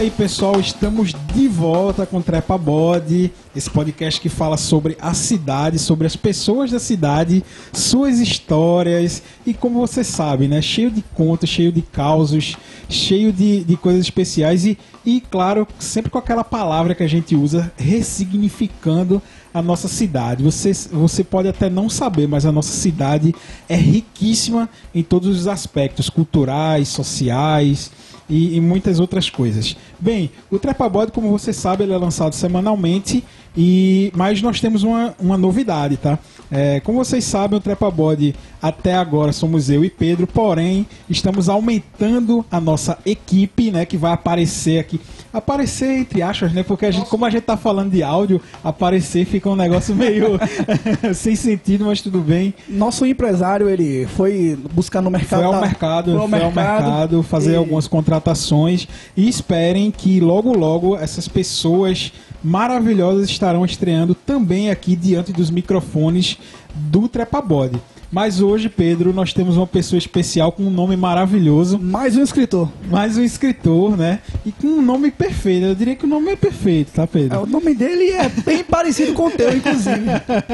Aí, pessoal, estamos de volta com Trepa Body, esse podcast que fala sobre a cidade, sobre as pessoas da cidade, suas histórias e como você sabe, né, cheio de contos, cheio de causos, cheio de, de coisas especiais e, e, claro, sempre com aquela palavra que a gente usa, ressignificando a nossa cidade. Você, você pode até não saber, mas a nossa cidade é riquíssima em todos os aspectos culturais, sociais e, e muitas outras coisas. Bem, o Trepabode, como você sabe, ele é lançado semanalmente, e mas nós temos uma, uma novidade, tá? É, como vocês sabem, o Trepabode até agora somos eu e Pedro, porém estamos aumentando a nossa equipe, né, que vai aparecer aqui. Aparecer entre aspas, né? Porque a gente, como a gente tá falando de áudio, aparecer fica um negócio meio sem sentido, mas tudo bem. Nosso empresário, ele foi buscar no mercado. Foi ao da- mercado, foi ao foi ao mercado mercado fazer e- algumas contratações e esperem que logo logo essas pessoas maravilhosas estarão estreando também aqui diante dos microfones do Trepabode. Mas hoje, Pedro, nós temos uma pessoa especial com um nome maravilhoso, Mais um escritor. mais um escritor, né? E com um nome perfeito. Eu diria que o nome é perfeito, tá, É, Pedro? o nome dele é bem parecido com o teu, inclusive.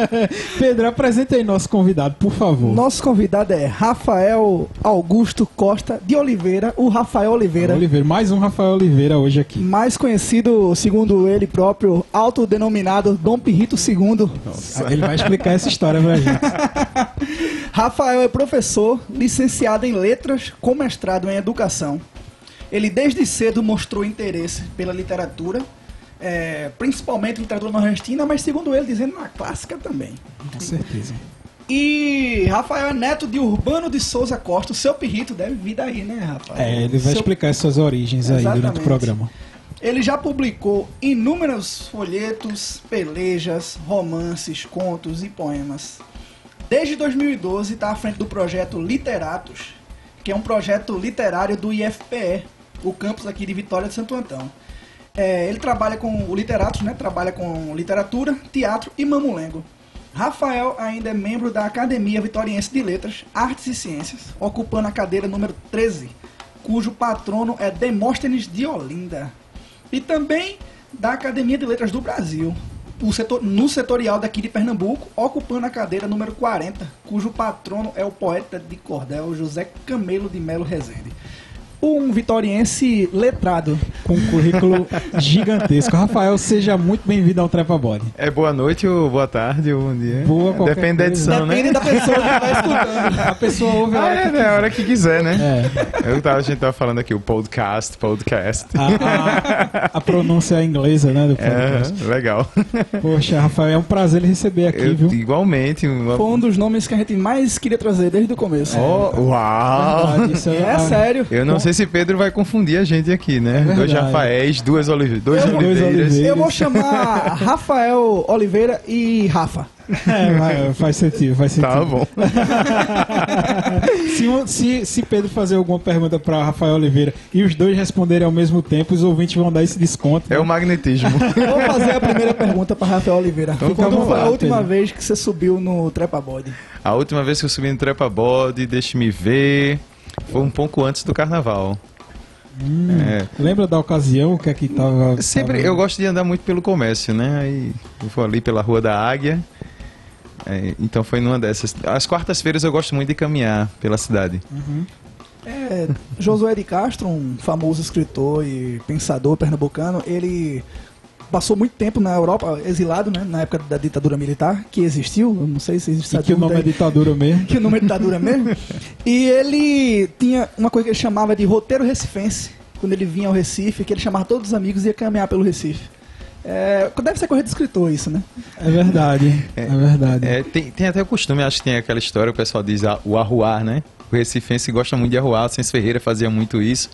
Pedro, apresenta aí nosso convidado, por favor. Nosso convidado é Rafael Augusto Costa de Oliveira, o Rafael Oliveira. Oliveira, mais um Rafael Oliveira hoje aqui. Mais conhecido, segundo ele próprio, autodenominado Dom Pirrito II. Ele vai explicar essa história pra gente. Rafael é professor, licenciado em letras, com mestrado em educação. Ele desde cedo mostrou interesse pela literatura, é, principalmente literatura nordestina, mas segundo ele, dizendo na clássica também. Com certeza. E Rafael é neto de Urbano de Souza Costa. O seu pirrito deve vir daí, né, Rafael? É, ele vai Seu- explicar suas origens aí durante Exatamente. o programa. Ele já publicou inúmeros folhetos, pelejas, romances, contos e poemas. Desde 2012 está à frente do projeto Literatos, que é um projeto literário do IFPE, o campus aqui de Vitória de Santo Antão. É, ele trabalha com o Literatos, né? Trabalha com literatura, teatro e mamulengo. Rafael ainda é membro da Academia Vitoriense de Letras, Artes e Ciências, ocupando a cadeira número 13, cujo patrono é Demóstenes de Olinda. E também da Academia de Letras do Brasil, o setor- no setorial daqui de Pernambuco, ocupando a cadeira número 40, cujo patrono é o poeta de cordel José Camelo de Melo Rezende. Um vitoriense letrado. Com um currículo gigantesco. Rafael, seja muito bem-vindo ao Trepa Body. É boa noite ou boa tarde ou bom dia? Boa, qualquer Depende da edição, Depende né? da pessoa que vai escutando. A pessoa ouve a Ah, hora é, que né? A hora que quiser, né? É. Eu tava, a gente tava falando aqui o podcast, podcast. A, a- a pronúncia inglesa, né, do podcast. É, legal. Poxa, Rafael, é um prazer lhe receber aqui, Eu, viu? igualmente. Uma... Foi um dos nomes que a gente mais queria trazer desde o começo. Oh, uau! Verdade, isso É, a- sério. Eu não sei se Pedro vai confundir a gente aqui, né? verdade. Dois Rafaéis, duas Olive... dois Eu- dois Oliveiras. Oliveiras. Eu vou chamar Rafael Oliveira e Rafa. É, vai, faz sentido, faz sentido. Tá bom. Se, se, se Pedro fazer alguma pergunta para Rafael Oliveira e os dois responderem ao mesmo tempo, os ouvintes vão dar esse desconto. É o magnetismo. Vou fazer a primeira pergunta para Rafael Oliveira. Então Quando vamos foi lá, a última Pedro. vez que você subiu no Trepa Body? A última vez que eu subi no Trepa Bode, deixe-me ver, foi um pouco antes do carnaval. Hum, É. Lembra da ocasião que é que tava. Sempre, tava- eu gosto de andar muito pelo comércio, né? Aí eu vou ali pela Rua da Águia. É, então foi numa dessas. Às quartas-feiras eu gosto muito de caminhar pela cidade. Uhum. É, Josué de Castro, um famoso escritor e pensador pernambucano, ele passou muito tempo na Europa, exilado, né, na época da ditadura militar, que existiu, eu não sei se existe E que o nome é ditadura mesmo. que o nome é ditadura mesmo. E ele tinha uma coisa que ele chamava de roteiro recifense, quando ele vinha ao Recife, que ele chamava todos os amigos e ia caminhar pelo Recife. É, deve ser coisa de escritor isso, né? É verdade. É, verdade. É, tem, tem até o costume, acho que tem aquela história, o pessoal diz a- o arruar, né? O recifense gosta muito de arruar, o Cens Ferreira fazia muito isso.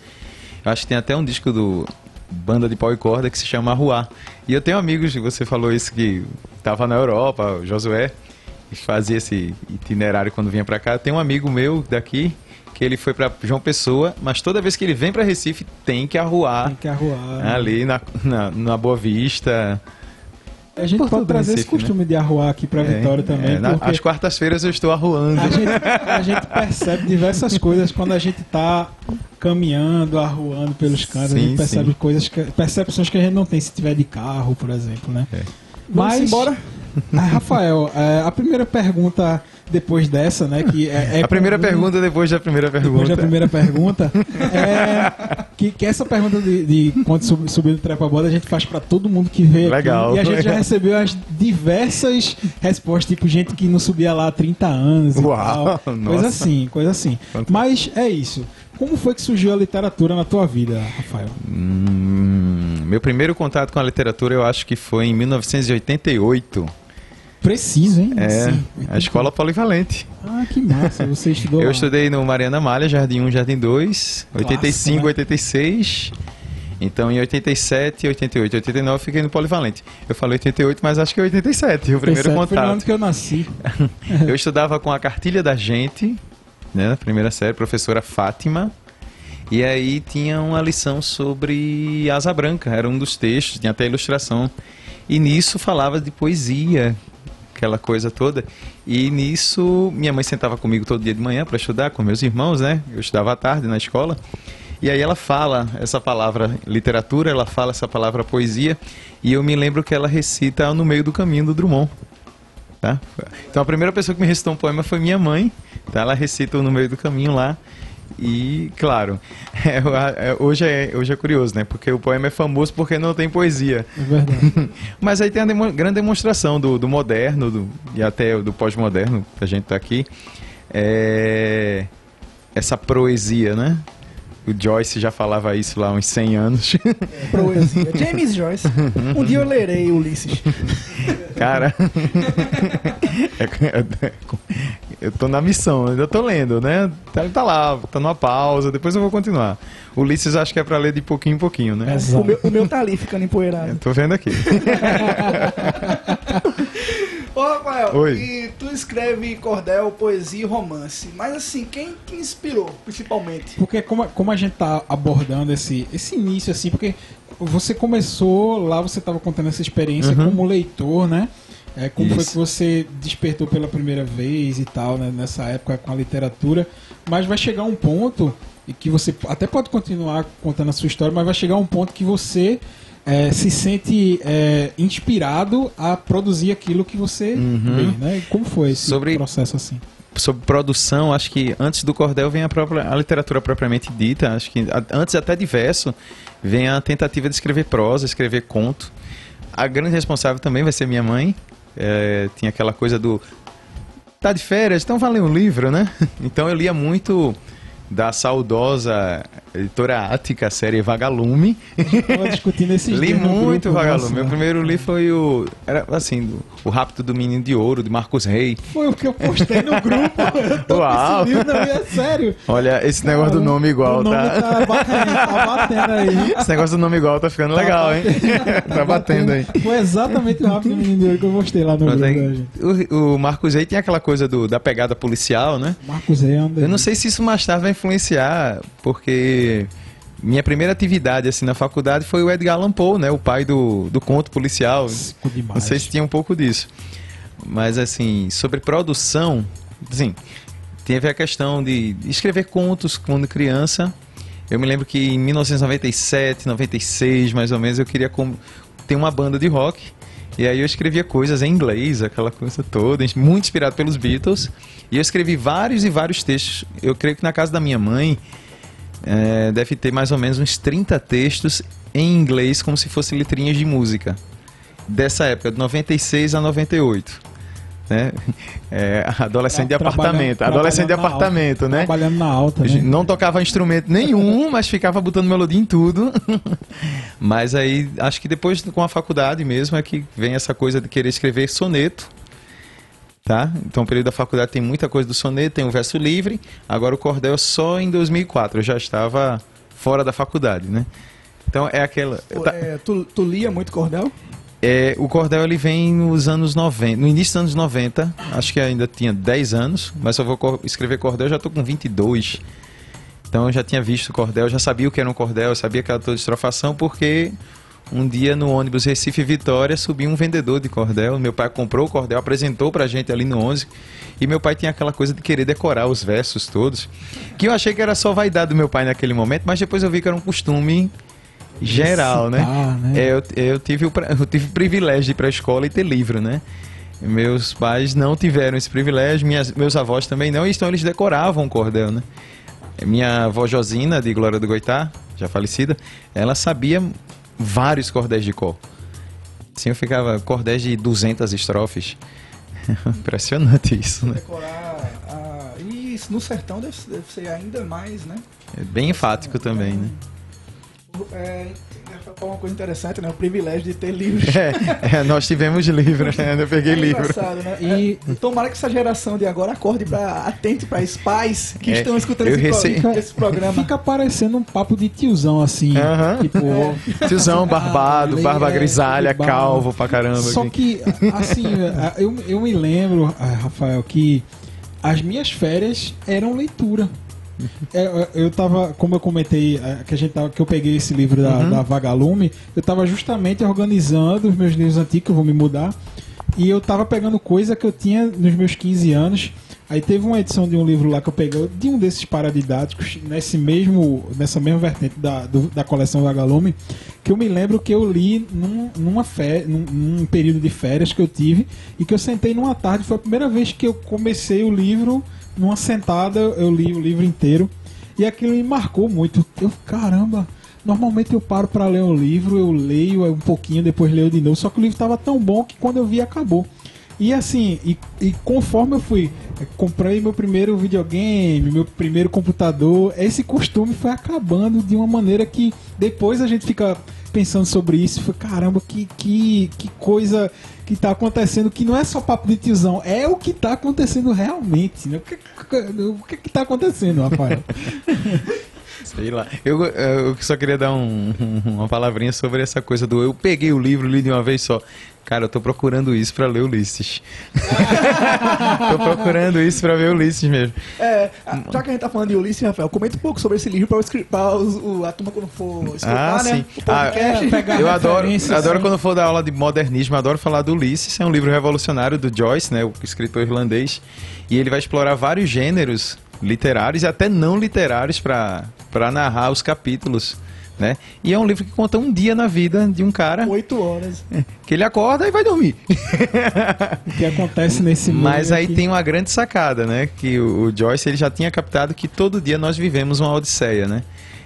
Eu acho que tem até um disco do banda de pau e corda que se chama Arruar. E eu tenho amigos, você falou isso, que tava na Europa, o Josué, e fazia esse itinerário quando vinha pra cá. Tem um amigo meu daqui que ele foi pra João Pessoa, mas toda vez que ele vem pra Recife tem que arruar Tem que arruar. ali na, na, na Boa Vista. A gente pode trazer esse Recife, né? costume de arruar aqui pra Vitória também. É, na- Às quartas-feiras eu estou arruando. a, gente, a gente percebe diversas coisas quando a gente tá caminhando, arruando pelos cantos. a Sim, gente percebe sim. coisas que, percepções que a gente não tem se tiver de carro, por exemplo, né? É. Vamos embora? Rafael, é, a primeira pergunta depois dessa, né? Que é, é a primeira comum- pergunta depois da primeira Depois pergunta. da primeira pergunta, é que, que essa pergunta de, de quando sub, subir no trepa-boda a gente faz pra todo mundo que vê aqui. Legal. E a gente já recebeu as diversas respostas, tipo gente que não subia lá há 30 anos e Uau, tal. nossa. Coisa assim, coisa assim. Quanto- Mas é isso. Como foi que surgiu a literatura na tua vida, Rafael? Hum, meu primeiro contato com a literatura eu acho que foi em 1988. Preciso, hein? É, Sim. a escola polivalente. Ah, que massa. Você estudou Eu lá. estudei no Mariana Malha, Jardim 1, Jardim 2, 85, né? 86. Então em 87, 88, 89 eu fiquei no polivalente. Eu falei 88, mas acho que é 87, o primeiro 87 Foi no ano contato. que eu nasci. Eu estudava com a cartilha da gente, né, na primeira série, professora Fátima. E aí tinha uma lição sobre Asa Branca, era um dos textos, tinha até ilustração. E nisso falava de poesia, aquela coisa toda. E nisso minha mãe sentava comigo todo dia de manhã para estudar com meus irmãos, né? Eu estudava à tarde na escola. E aí ela fala essa palavra literatura, ela fala essa palavra poesia, e eu me lembro que ela recita no meio do caminho do Drummond. Tá? Então a primeira pessoa que me recitou um poema foi minha mãe. Tá? Ela recita no meio do caminho lá. E, claro, é, é, hoje, é, hoje é curioso, né? Porque o poema é famoso porque não tem poesia. É verdade. Mas aí tem a demo- grande demonstração do, do moderno do, e até do pós-moderno, que a gente tá aqui. É, essa proesia, né? O Joyce já falava isso lá há uns 100 anos. Proesia. James Joyce. Um dia eu lerei Ulisses. Cara, é- é- eu tô na missão, ainda tô lendo, né? Tá, tá lá, tá numa pausa, depois eu vou continuar. Ulisses acho que é pra ler de pouquinho em pouquinho, né? Exato. O meu, o meu tá ali ficando Eu empoeirado. tô vendo aqui. Ô, Rafael, Oi. e tu escreve cordel, poesia e romance. Mas assim, quem que inspirou, principalmente? Porque como, como a gente tá abordando esse, esse início, assim, porque você começou lá, você estava contando essa experiência Uhum. como leitor, né? É, como foi Isso. que você despertou pela primeira vez e tal, né, nessa época com a literatura. Mas vai chegar um ponto, e que você até pode continuar contando a sua história, mas vai chegar um ponto que você é, se sente é, inspirado a produzir aquilo que você Uhum. lê, né? E Como foi esse Sobre- processo assim? Sobre produção, acho que antes do cordel vem a, própria, a literatura propriamente dita. Acho que antes até de verso vem a tentativa de escrever prosa, escrever conto. A grande responsável também vai ser minha mãe. É, tinha aquela coisa do tá de férias, então vai ler um livro, né? Então eu lia muito da saudosa editora Ática, a série Vagalume. Tava discutindo esses Li muito Vagalume. nosso, Meu né? primeiro livro foi o. Era assim, do- O Rapto do Menino de Ouro, de Marcos Rey. Foi o que eu postei no grupo. Eu tô Uau. esse livro, não, é sério. Olha, esse negócio do nome igual, o nome tá? tá batendo, tá batendo aí. Esse negócio do nome igual tá ficando legal, hein? tá batendo aí. Foi exatamente o rápido menino de ouro que eu postei lá no Mas grupo aí, gente. o, o Marcos Rey tem aquela coisa do, da pegada policial, né? Marcos Rey é um Eu não sei se isso mais tarde vai influenciar, porque minha primeira atividade assim na faculdade foi o Edgar Allan Poe, né? O pai do, do conto policial. Não sei se tinha um pouco disso. Mas assim, sobre produção, assim, teve a questão de escrever contos quando criança. Eu me lembro que em 1997, 96, mais ou menos, eu queria ter uma banda de rock. E aí eu escrevia coisas em inglês, aquela coisa toda, muito inspirado pelos Beatles. E eu escrevi vários e vários textos. Eu creio que na casa da minha mãe eh, deve ter mais ou menos uns 30 textos em inglês, como se fossem letrinhas de música dessa época, de 96 a 98. Né? É, adolescente de apartamento. Adolescente de apartamento, né? Trabalhando na alta, né? Não tocava instrumento nenhum, mas ficava botando melodia em tudo. mas aí, acho que depois com a faculdade mesmo é que vem essa coisa de querer escrever soneto. Tá? Então, o período da faculdade tem muita coisa do soneto, tem o verso livre. Agora, o cordel só em 2004. Eu já estava fora da faculdade, né? Então, é aquela. Tá- é, tu, tu lia muito cordel? é, o cordel ele vem nos anos 90, no início dos anos 90, acho que ainda tinha 10 anos, mas eu vou escrever cordel, já estou com 22. Então eu já tinha visto cordel, já sabia o que era um cordel, eu sabia aquela toda estrofação, porque um dia no ônibus Recife Vitória subiu um vendedor de cordel. Meu pai comprou o cordel, apresentou pra gente ali no 11. E meu pai tinha aquela coisa de querer decorar os versos todos. Que eu achei que era só vaidade do meu pai naquele momento, mas depois eu vi que era um costume geral, né? Recitar, né? É, eu, eu, tive o, eu tive o privilégio de ir pra escola e ter livro, né? Meus pais não tiveram esse privilégio, minhas, meus avós também não, então eles decoravam o cordel, né? Minha avó Josina, de Glória do Goitá, já falecida, ela sabia vários cordéis de cor. Assim eu ficava cordéis de 200 estrofes. Impressionante isso, né? Decorar. a- E isso no sertão deve, deve ser ainda mais, né? É bem enfático também, né? É, uma coisa interessante, né? O privilégio de ter livros. É, é, nós tivemos livro, né? Eu peguei É livro. engraçado, né? E- E tomara que essa geração de agora acorde para atente para os pais que É, estão escutando esse, rece- pro- esse programa. Fica parecendo um papo de tiozão, assim. Aham. Tipo, Tiozão barbado, Ah, barba é, grisalha, calvo pra caramba. Só que, assim, eu, eu me lembro, ah, Rafael, que as minhas férias eram leitura. É, Eu tava, como eu comentei, eh, que a gente tava, que eu peguei esse livro da, Uhum. da Vagalume, eu tava justamente organizando os meus livros antigos, que eu vou me mudar, e eu tava pegando coisa que eu tinha nos meus 15 anos. Aí teve uma edição de um livro lá que eu peguei, de um desses paradidáticos, nesse mesmo, nessa mesma vertente da, do- da coleção Vagalume, que eu me lembro que eu li num, numa fé, num, num período de férias que eu tive, e que eu sentei numa tarde, foi a primeira vez que eu comecei o livro, numa sentada, eu li o livro inteiro, e aquilo me marcou muito. Eu, caramba, normalmente eu paro para ler um livro, eu leio um pouquinho, depois leio de novo, só que o livro estava tão bom que quando eu vi acabou. E assim, e, e conforme eu fui, eh, comprei meu primeiro videogame, meu primeiro computador, esse costume foi acabando de uma maneira que depois a gente fica pensando sobre isso, foi caramba, que, que, que coisa que tá acontecendo, que não é só papo de tiozão, é o que tá acontecendo realmente, né? O que, o que, que tá acontecendo, Rafael? Sei lá. Eu, eu só queria dar um- uma palavrinha sobre essa coisa do eu peguei o livro, li de uma vez só. Cara, eu tô procurando isso pra ler Ulisses. tô procurando isso pra ver Ulisses mesmo. É, já que a gente tá falando de Ulisses, Rafael, comenta um pouco sobre esse livro para, o, escri- pra os- o- a turma quando for escutar, Ah, né? sim. Ah, pegar Eu adoro, adoro quando for dar aula de modernismo, adoro falar do Ulisses, é um livro revolucionário do Joyce, né, o escritor irlandês, e ele vai explorar vários gêneros literários e até não literários para narrar os capítulos, né? E é um livro que conta um dia na vida de um cara Oito horas. que ele acorda e vai dormir. O que acontece nesse mundo Mas aí aqui. tem uma grande sacada, né? Que o, o Joyce ele já tinha captado que todo dia nós vivemos uma odisseia, né?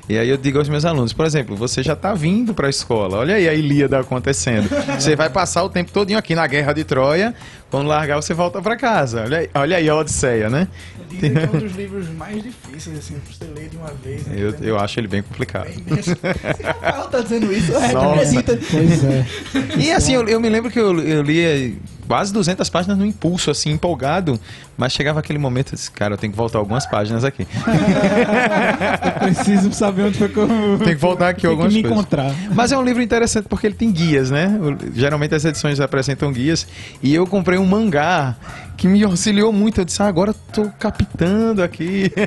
E aí eu digo aos meus alunos, por exemplo, você já está vindo para a escola, olha aí a Ilíada acontecendo. Você vai passar o tempo todinho aqui na Guerra de Troia, quando largar você volta para casa. Olha aí, olha aí a odisseia, né? Dizem que é um dos livros mais difíceis, assim, pra você ler de uma vez. Né? Eu, eu acho ele bem complicado. Bem. Se Rafael tá dizendo isso, Nossa. acredita. Pois é. E assim, eu, eu me lembro que eu, eu lia quase 200 páginas no impulso, assim, empolgado, mas chegava aquele momento, eu disse, cara, eu tenho que voltar algumas páginas aqui. Eu preciso saber onde foi que eu. Tem que voltar aqui tem algumas que me coisas. encontrar. Mas é um livro interessante porque ele tem guias, né? Geralmente as edições apresentam guias. E eu comprei um mangá que me auxiliou muito. Eu disse, ah, agora tô captando aqui.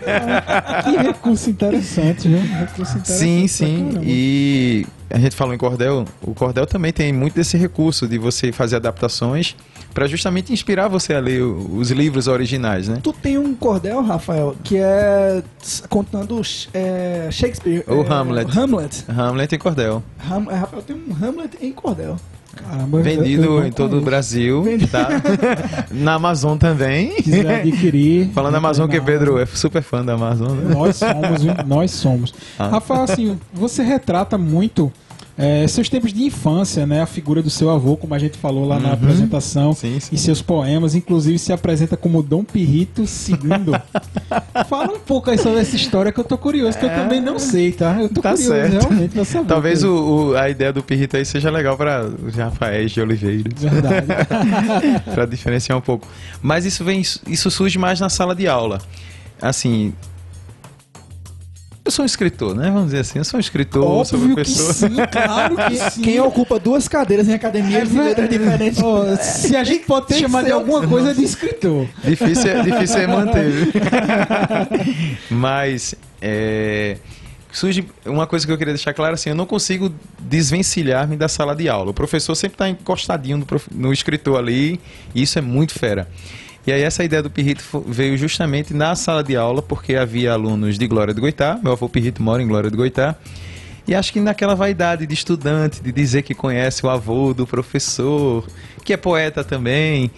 Que recurso interessante? Recurso interessante. sim, sim. E a gente falou em cordel. O cordel também tem muito desse recurso de você fazer adaptações para justamente inspirar você a ler os livros originais, né? Tu tem um cordel, Rafael, que é contando é, Shakespeare. O é, Hamlet. Hamlet. Hamlet e cordel. Ham, é, Rafael tem um Hamlet em cordel. Caramba, Vendido eu em todo o. Brasil, tá? Na Amazon também. Quiser adquirir. Falando da Amazon, que Pedro é super fã da Amazon. né? Nós somos, nós somos. Ah. Rafael, assim, você retrata muito é, seus tempos de infância, né? A figura do seu avô, como a gente falou lá na Uhum. apresentação, Sim, sim. e seus poemas, inclusive se apresenta como Dom Pirrito II. Fala um pouco aí sobre essa história que eu tô curioso, que eu também não sei, tá? Eu tô Tá curioso certo. realmente pra saber. Talvez o, o- a ideia do Pirrito aí seja legal para os Rafaéis de Oliveira, Verdade. para diferenciar um pouco. Mas isso vem, isso surge mais na sala de aula. Assim, eu sou um escritor, né? Vamos dizer assim, eu sou um escritor, sou Óbvio que professor. sim, claro que sim. Quem ocupa duas cadeiras em academias de letras diferentes. Ó, se a gente pode Tem chamar de alguma coisa é de escritor. Difícil é, difícil é manter. viu? Mas é, surge uma coisa que eu queria deixar clara assim, eu não consigo desvencilhar-me da sala de aula. O professor sempre está encostadinho no, prof... no escritor ali, e isso é muito fera. E aí essa ideia do Pirrito veio justamente na sala de aula, porque havia alunos de Glória do Goitá, meu avô Pirrito mora em Glória do Goitá, e acho que naquela vaidade de estudante, de dizer que conhece o avô do professor, que é poeta também,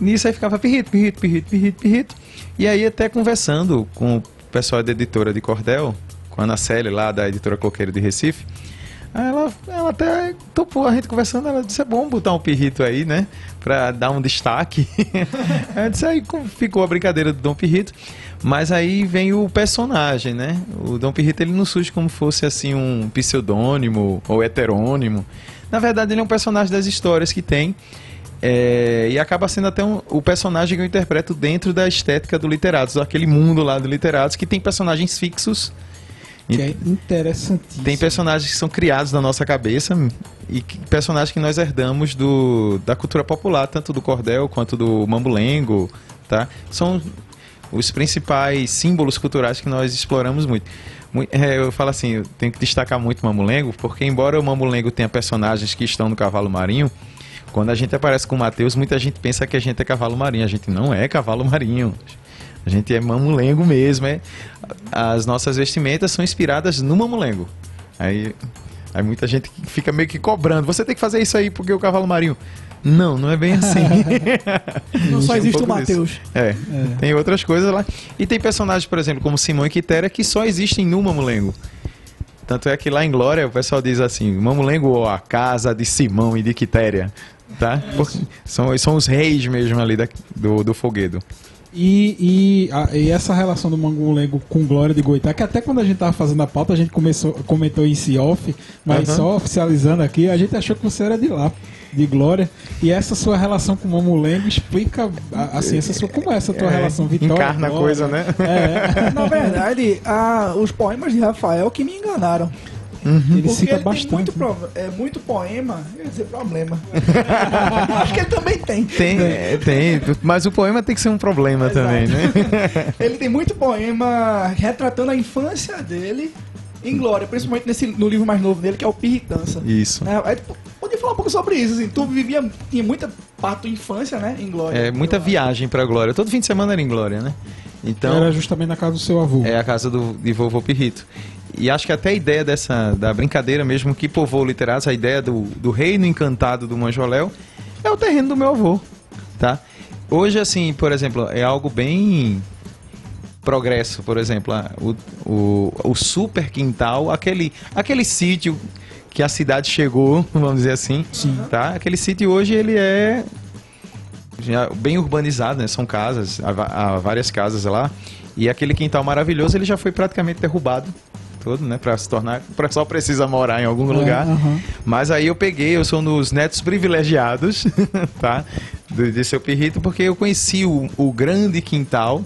nisso aí ficava Pirrito, Pirrito, Pirrito, Pirrito, Pirrito. E aí até conversando com o pessoal da editora de Cordel, com a Ana Célia lá da editora Coqueiro de Recife, ela, ela até topou a gente conversando, ela disse, é bom botar um pirrito aí, né? Pra dar um destaque. eu disse, aí ficou a brincadeira do Dom Pirrito. Mas aí vem o personagem, né? O Dom Pirrito ele não surge como fosse assim um pseudônimo ou heterônimo. Na verdade, ele é um personagem das histórias que tem. É, e acaba sendo até um, o personagem que eu interpreto dentro da estética do Literatos, aquele mundo lá do Literatos, que tem personagens fixos que é interessantíssimo. Tem personagens que são criados na nossa cabeça e que, personagens que nós herdamos do, da cultura popular, tanto do cordel quanto do mambulengo, tá? São os principais símbolos culturais que nós exploramos muito. É, eu falo assim, eu tenho que destacar muito o mamulengo, porque embora o mamulengo tenha personagens que estão no cavalo marinho, quando a gente aparece com o Mateus, muita gente pensa que a gente é cavalo marinho. A gente não é cavalo marinho. A gente é mamulengo mesmo, é. As nossas vestimentas são inspiradas no mamulengo. Aí, aí muita gente fica meio que cobrando. Você tem que fazer isso aí porque o cavalo marinho. Não, não é bem assim. não só existe um o Matheus. É, é, tem outras coisas lá. E tem personagens, por exemplo, como Simão e Quitéria, que só existem no Mamulengo. Tanto é que lá em Glória o pessoal diz assim: Mamulengo ou a casa de Simão e de Quitéria. Tá? Porque são, são os reis mesmo ali da, do, do foguedo. E, e, a, e, essa relação do Mangulengo com Glória de Goitá, que até quando a gente tava fazendo a pauta, a gente começou, comentou em si off, mas uhum. só oficializando aqui, a gente achou que você era de lá, de Glória. E essa sua relação com o Mamulengo explica, assim, essa sua, como é essa tua é, relação, Vitória? Encarna a coisa, né? É. Na verdade, a, os poemas de Rafael que me enganaram. Uhum. Ele cita ele bastante. Muito, é, muito poema, quer dizer, problema. Acho que ele também tem. Tem, é, tem. Mas o poema tem que ser um problema Exato. também, né? ele tem muito poema retratando a infância dele em glória, principalmente nesse, no livro mais novo dele, que é o Pirritança. Isso. É, aí, podia falar um pouco sobre isso, assim, tu vivia, tinha muita parte da infância, né, em glória. É, muita viagem pra glória, todo fim de semana era em glória, né? Então, era justamente na casa do seu avô. É a casa do, de vovô Pirrito. E acho que até a ideia dessa da brincadeira mesmo que povoou o literato, a ideia do, do reino encantado do Manjoléu, é o terreno do meu avô, tá? Hoje, assim, por exemplo, é algo bem progresso, por exemplo, o, o, o super quintal, aquele, aquele sítio que a cidade chegou, vamos dizer assim, Sim. tá? Aquele sítio hoje ele é bem urbanizado, né? São casas, há, há várias casas lá. E aquele quintal maravilhoso ele já foi praticamente derrubado todo, né? Pra se tornar. O pessoal precisa morar em algum é, lugar. Mas aí eu peguei, eu sou nos netos privilegiados, tá? De, de seu Pirrito, porque eu conheci o, o grande quintal,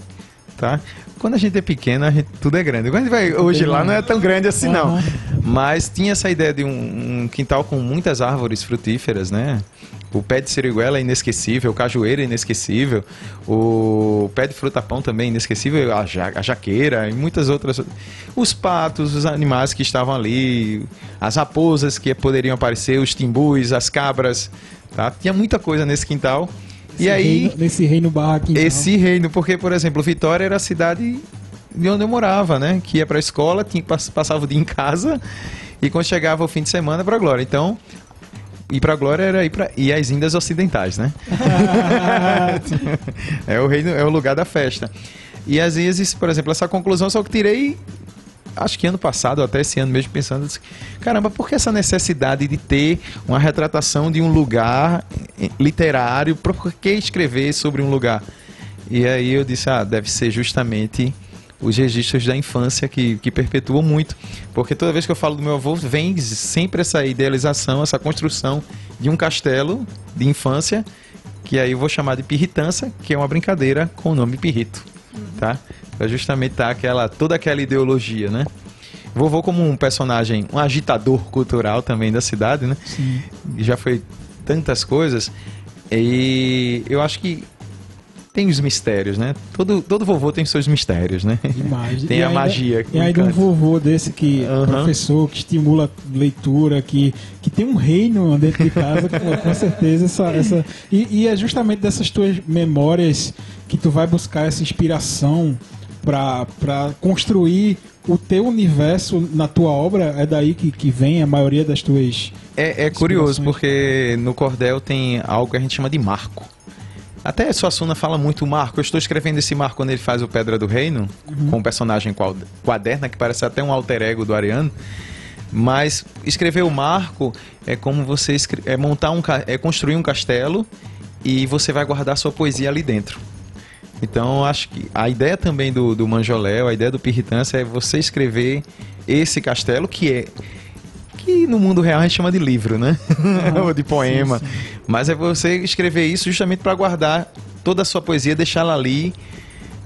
tá? Quando a gente é pequeno, a gente, tudo é grande. Quando a gente vai hoje lá, não é tão grande assim, não. Mas tinha essa ideia de um, um quintal com muitas árvores frutíferas, né? O pé de siriguela é inesquecível, o cajueiro é inesquecível, o pé de fruta-pão também é inesquecível, a, ja a jaqueira e muitas outras. Os patos, os animais que estavam ali, as raposas que poderiam aparecer, os timbus, as cabras, tá? Tinha muita coisa nesse quintal. Esse e aí. Reino, nesse reino barra quintal. Esse reino, porque, por exemplo, Vitória era a cidade de onde eu morava, né? Que ia para a escola, tinha, passava o dia em casa e quando chegava o fim de semana para Glória. Então, ir pra Glória era ir para ir às Índias Ocidentais, né? é o reino, é o lugar da festa. E às vezes, por exemplo, essa conclusão só que tirei acho que ano passado, até esse ano mesmo, pensando assim, caramba, por que essa necessidade de ter uma retratação de um lugar literário? Por que escrever sobre um lugar? E aí eu disse, ah, deve ser justamente os registros da infância que, que perpetuam muito. Porque toda vez que eu falo do meu avô, vem sempre essa idealização, essa construção de um castelo de infância, que aí eu vou chamar de pirritança, que é uma brincadeira com o nome Pirrito, tá? Pra justamente tá aquela, toda aquela ideologia, né? Vovô como um personagem, um agitador cultural também da cidade, né? Sim. Já foi tantas coisas. E eu acho que tem os mistérios, né? Todo, todo vovô tem seus mistérios, né? Demais. tem E a ainda- magia. E aí de um vovô desse que Aham. professor, que estimula leitura, que, que tem um reino dentro de casa, com, com certeza essa, essa e, e é justamente dessas tuas memórias que tu vai buscar essa inspiração para construir o teu universo na tua obra. É daí que, que vem a maioria das tuas É, é curioso, porque no cordel tem algo que a gente chama de marco. Até Suassuna fala muito marco. Eu estou escrevendo esse marco quando ele faz o Pedra do Reino, com um personagem quad- quaderna, que parece até um alter ego do Ariano. Mas escrever o marco é como você escre- é montar um é construir um castelo e você vai guardar sua poesia ali dentro. Então, acho que a ideia também do, do Manjoléu, a ideia do Pirritância é você escrever esse castelo que é que no mundo real a gente chama de livro, né? Ou de poema. sim, Mas é você escrever isso justamente para guardar toda a sua poesia, deixá-la ali,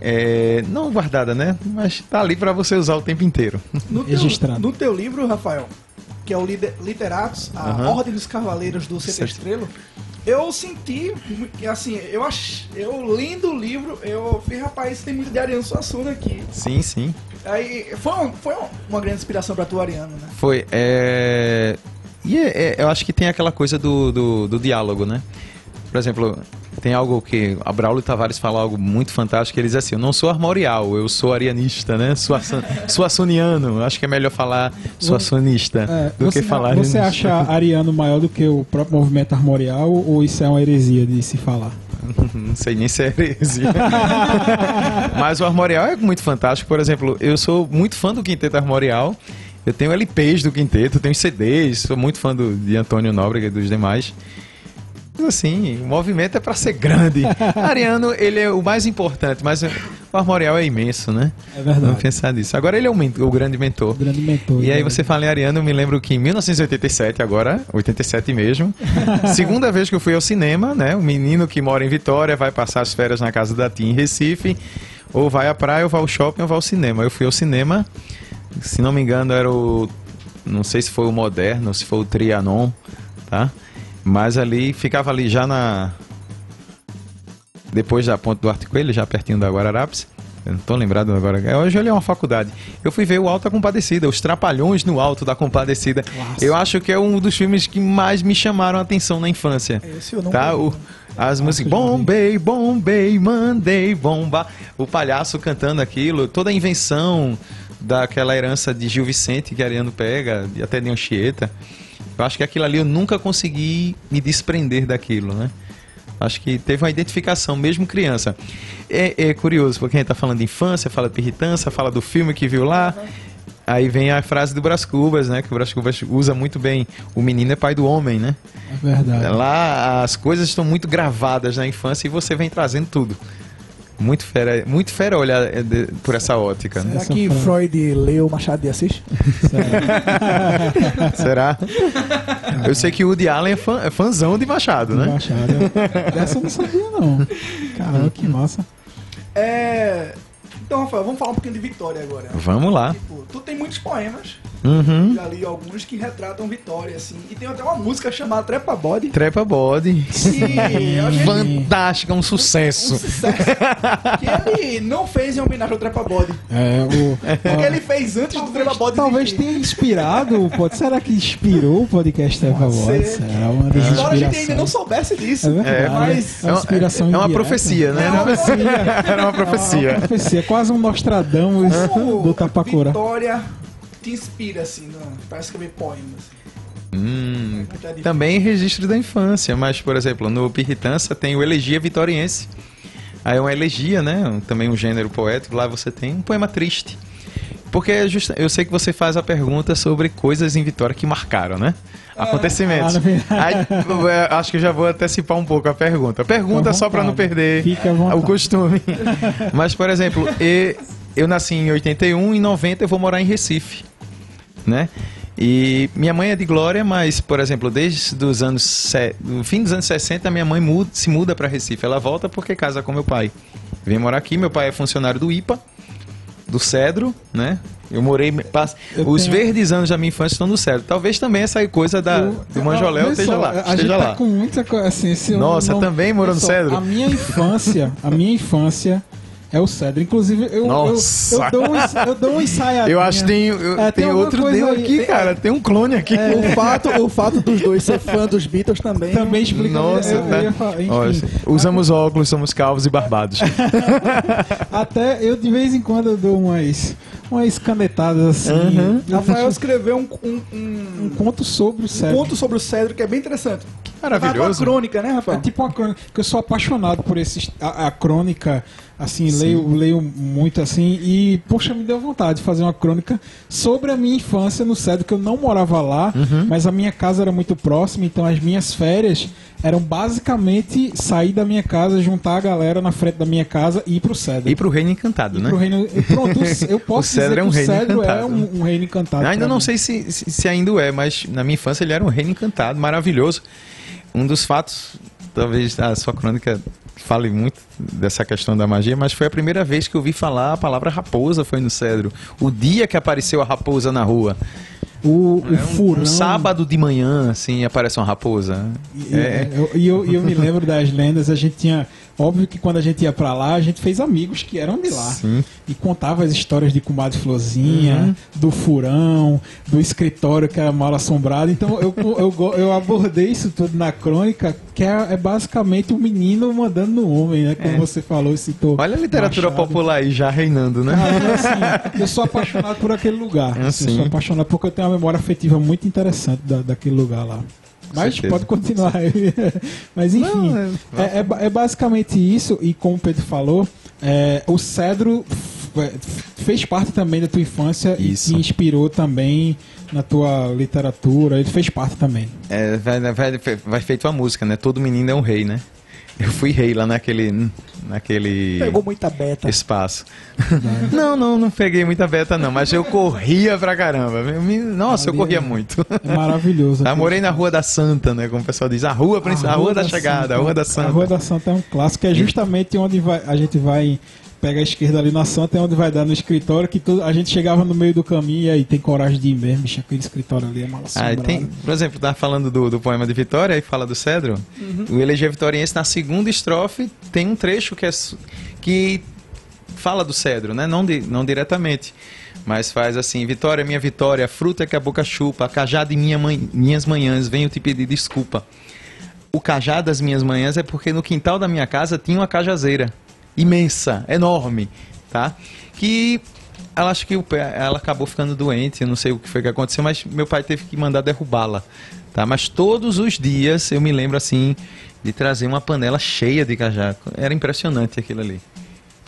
é, não guardada, né? Mas tá ali para você usar o tempo inteiro. No teu, Registrado. no teu livro, Rafael, que é o Literatos, a. Ordem dos Cavaleiros do Sete. Estrela, eu senti, que, assim, eu ach, eu lendo o livro, eu falei, rapaz, tem muito de Ariano Suassuna aqui. Sim, sim. Aí, foi, um- foi uma grande inspiração pra tu, Ariano, né? Foi. É... E é- é- eu acho que tem aquela coisa do, do, do diálogo, né? Por exemplo, tem algo que a Braulio Tavares fala algo muito fantástico. Ele diz assim: Eu não sou armorial, eu sou arianista, né? Suassuniano. Acho que é melhor falar suassonista É, do você, que falar você arianista. acha Ariano maior do que o próprio movimento armorial ou isso é uma heresia de se falar? Não sei nem se é heresia. Mas o Armorial é muito fantástico. Por exemplo, eu sou muito fã do Quinteto Armorial. Eu tenho LPs do Quinteto, tenho CDs, sou muito fã do, de Antônio Nóbrega e dos demais. Mas, Assim, o movimento é para ser grande. Ariano, ele é o mais importante, mas o Armorial é imenso, né? É verdade. Vamos pensar nisso. Agora ele é o, men- o grande mentor. O grande mentor. E aí né? você fala em Ariano, eu me lembro que em 1987, agora, 87 mesmo, segunda vez que eu fui ao cinema, né? O menino que mora em Vitória vai passar as férias na casa da tia em Recife, ou vai à praia, ou vai ao shopping, ou vai ao cinema. Eu fui ao cinema, se não me engano era o... Não sei se foi o Moderno, se foi o Trianon, tá? Mas ali, ficava ali já na... Depois da Ponte do Arte Coelho, já pertinho da Guararapes. Eu não tô lembrado agora. É, Hoje ele é uma faculdade. Eu fui ver o Alto da Compadecida, Os Trapalhões no Alto da Compadecida. Clássico. Eu acho que é um dos filmes que mais me chamaram a atenção na infância. Esse eu não Tá? O, as músicas. Bombei, bombei, mandei bomba. O palhaço cantando aquilo, toda a invenção daquela herança de Gil Vicente que Ariano pega, e até de Anchieta. Eu acho que aquilo ali eu nunca consegui me desprender daquilo, né? Acho que teve uma identificação, mesmo criança. É, é curioso, porque a gente tá falando de infância, fala de irritância, fala do filme que viu lá. Aí vem a frase do Brás Cubas, né? Que o Brás Cubas usa muito bem. O menino é pai do homem, né? É verdade. Lá as coisas estão muito gravadas na infância e você vem trazendo tudo. Muito fera, muito fera olhar de- por essa ótica, né? Será Essa que. Freud leu Machado de Assis? Será? Eu sei que o Woody Allen é, fã, é fãzão de Machado, né? Machado. Dessa eu não sabia, não. Caramba, que massa. É... Então, Rafael, vamos falar um pouquinho de Vitória agora. Vamos lá. Tipo, tu tem muitos poemas, Uhum. já li alguns que retratam Vitória, assim. E tem até uma música chamada Trepa Body. Trepa Body. Que eu achei Fantástica, um um sucesso. sucesso. que ele não fez em homenagem ao Trepa Body. É, o, Porque ele fez antes do Trepa Body Talvez tenha inspirado, pode, será que inspirou o podcast Voz? ser. Será uma das Embora a gente ainda não soubesse disso. É verdade. É, mas é uma inspiração é uma indireta. profecia, né? É uma profecia. Era uma profecia. É uma profecia, quase um Nostradamus Como do Tapacura. Vitória te inspira, assim, no, pra escrever poemas. Hum, difícil. também registro da infância, mas, por exemplo, no Pirritância tem o Elegia Vitoriense. Aí é uma elegia, né? Também um gênero poético. Lá você tem um poema triste. Porque é justa- eu sei que você faz a pergunta sobre coisas em Vitória que marcaram, né? Acontecimentos. ah, verdade. Aí, é, acho que eu já vou antecipar um pouco a pergunta. Pergunta só para não perder o costume. Mas, por exemplo, e- eu nasci em 81, em 90 eu vou morar em Recife, né? E minha mãe é de Glória, mas, por exemplo, desde os anos no fim dos anos 60, minha mãe muda- se muda para Recife. Ela volta porque casa com meu pai. Vem morar aqui, meu pai é funcionário do IPA. do Cedro, né? Eu morei. pass- Eu Os tenho- verdes anos da minha infância estão no Cedro. Talvez também essa coisa da, Eu- do Manjoléu esteja só, lá. A gente Esteja tá lá. com muita coisa assim. Nossa, também morou no Cedro? A minha infância, a minha infância é o Cedro. Inclusive, eu, eu, Nossa. eu, dou, um, eu dou ensaiadinha. Eu acho que tem, eu- É, tem tem outro aí. aqui, cara. Tem um clone aqui. O fato, o fato dos dois ser fã dos Beatles também. Também explica. Nossa, eu, eu ia tá. falar, enfim. Olha, usamos óculos, somos calvos e barbados. Até eu de vez em quando eu dou umas, umas canetadas assim. Uhum. Eu Rafael escreveu um, um- um- um conto sobre o um Cedro. conto sobre o Cedro que é bem interessante. Maravilhoso. Uma crônica, né, É Rafael? tipo uma crônica, que eu sou apaixonado por esses, a, a crônica, assim, leio, leio muito assim, e, poxa, me deu vontade de fazer uma crônica sobre a minha infância no Cedro, que eu não morava lá, Uhum. mas a minha casa era muito próxima, então as minhas férias eram basicamente sair da minha casa, juntar a galera na frente da minha casa e ir pro Cedro. E pro Reino Encantado, E né? pro reino, pronto, eu posso dizer é um que o Cedro é um, um reino encantado. Ainda não mim. sei se, se, se ainda é, mas na minha infância ele era um reino encantado, maravilhoso. Um dos fatos, talvez a sua crônica fale muito dessa questão da magia, mas foi a primeira vez que eu ouvi falar a palavra raposa foi no Cedro. O dia que apareceu a raposa na rua. O, É furão. Um sábado de manhã, assim, aparece uma raposa. E É, eu, eu, e eu me lembro das lendas, a gente tinha. Óbvio que quando a gente ia pra lá, a gente fez amigos que eram de lá. Sim. E contava as histórias de Comadre Florzinha, Uhum. do furão, do escritório que era mal assombrado. Então eu, eu, eu abordei isso tudo na crônica, que é, é basicamente o menino mandando no homem, né? Como É. você falou e citou. Olha a literatura Machado. popular aí já reinando, né? Caramba, assim, eu sou apaixonado por aquele lugar. É, Assim, eu sou apaixonado porque eu tenho uma memória afetiva muito interessante da, daquele lugar lá. Mas certeza. pode continuar. Mas enfim, Não, é- é, é é basicamente isso. E como o Pedro falou, é, o Cedro é, fez parte também da tua infância Isso. e te inspirou também na tua literatura. Ele fez parte também. É, vai, vai, vai feito a música, né? Todo menino é um rei, né? Eu fui rei lá naquele. naquele. Pegou muita beta. espaço. não, não, não peguei muita beta não, mas eu corria pra caramba. Eu Nossa, eu Ali corria é- muito. É maravilhoso. Ah, morei na Rua da Santa, né? Como o pessoal diz, a Rua, princi- a rua da, Chegada, a Rua da Santa. A Rua da Santa é um clássico, é justamente onde vai, a gente vai pega a esquerda ali na Santa, é onde vai dar no escritório, que tudo, a gente chegava no meio do caminho e aí tem coragem de ir mesmo, bicho, aquele escritório ali é mal Ah, tem, por exemplo, tá falando do, do poema de Vitória e fala do Cedro. O Elegia Vitoriense, na segunda estrofe, tem um trecho que, é, que fala do Cedro, né? Não, di- não diretamente. Mas faz assim: Vitória, minha vitória, fruta que a boca chupa, a cajá de minha mãe- minhas manhãs, venho te pedir desculpa. O cajá das minhas manhãs é porque no quintal da minha casa tinha uma cajazeira imensa, enorme, tá? Que ela acho que o pé- ela acabou ficando doente, eu não sei o que foi que aconteceu, mas meu pai teve que mandar derrubá-la, tá? Mas todos os dias eu me lembro assim de trazer uma panela cheia de cajá. Era impressionante aquilo ali.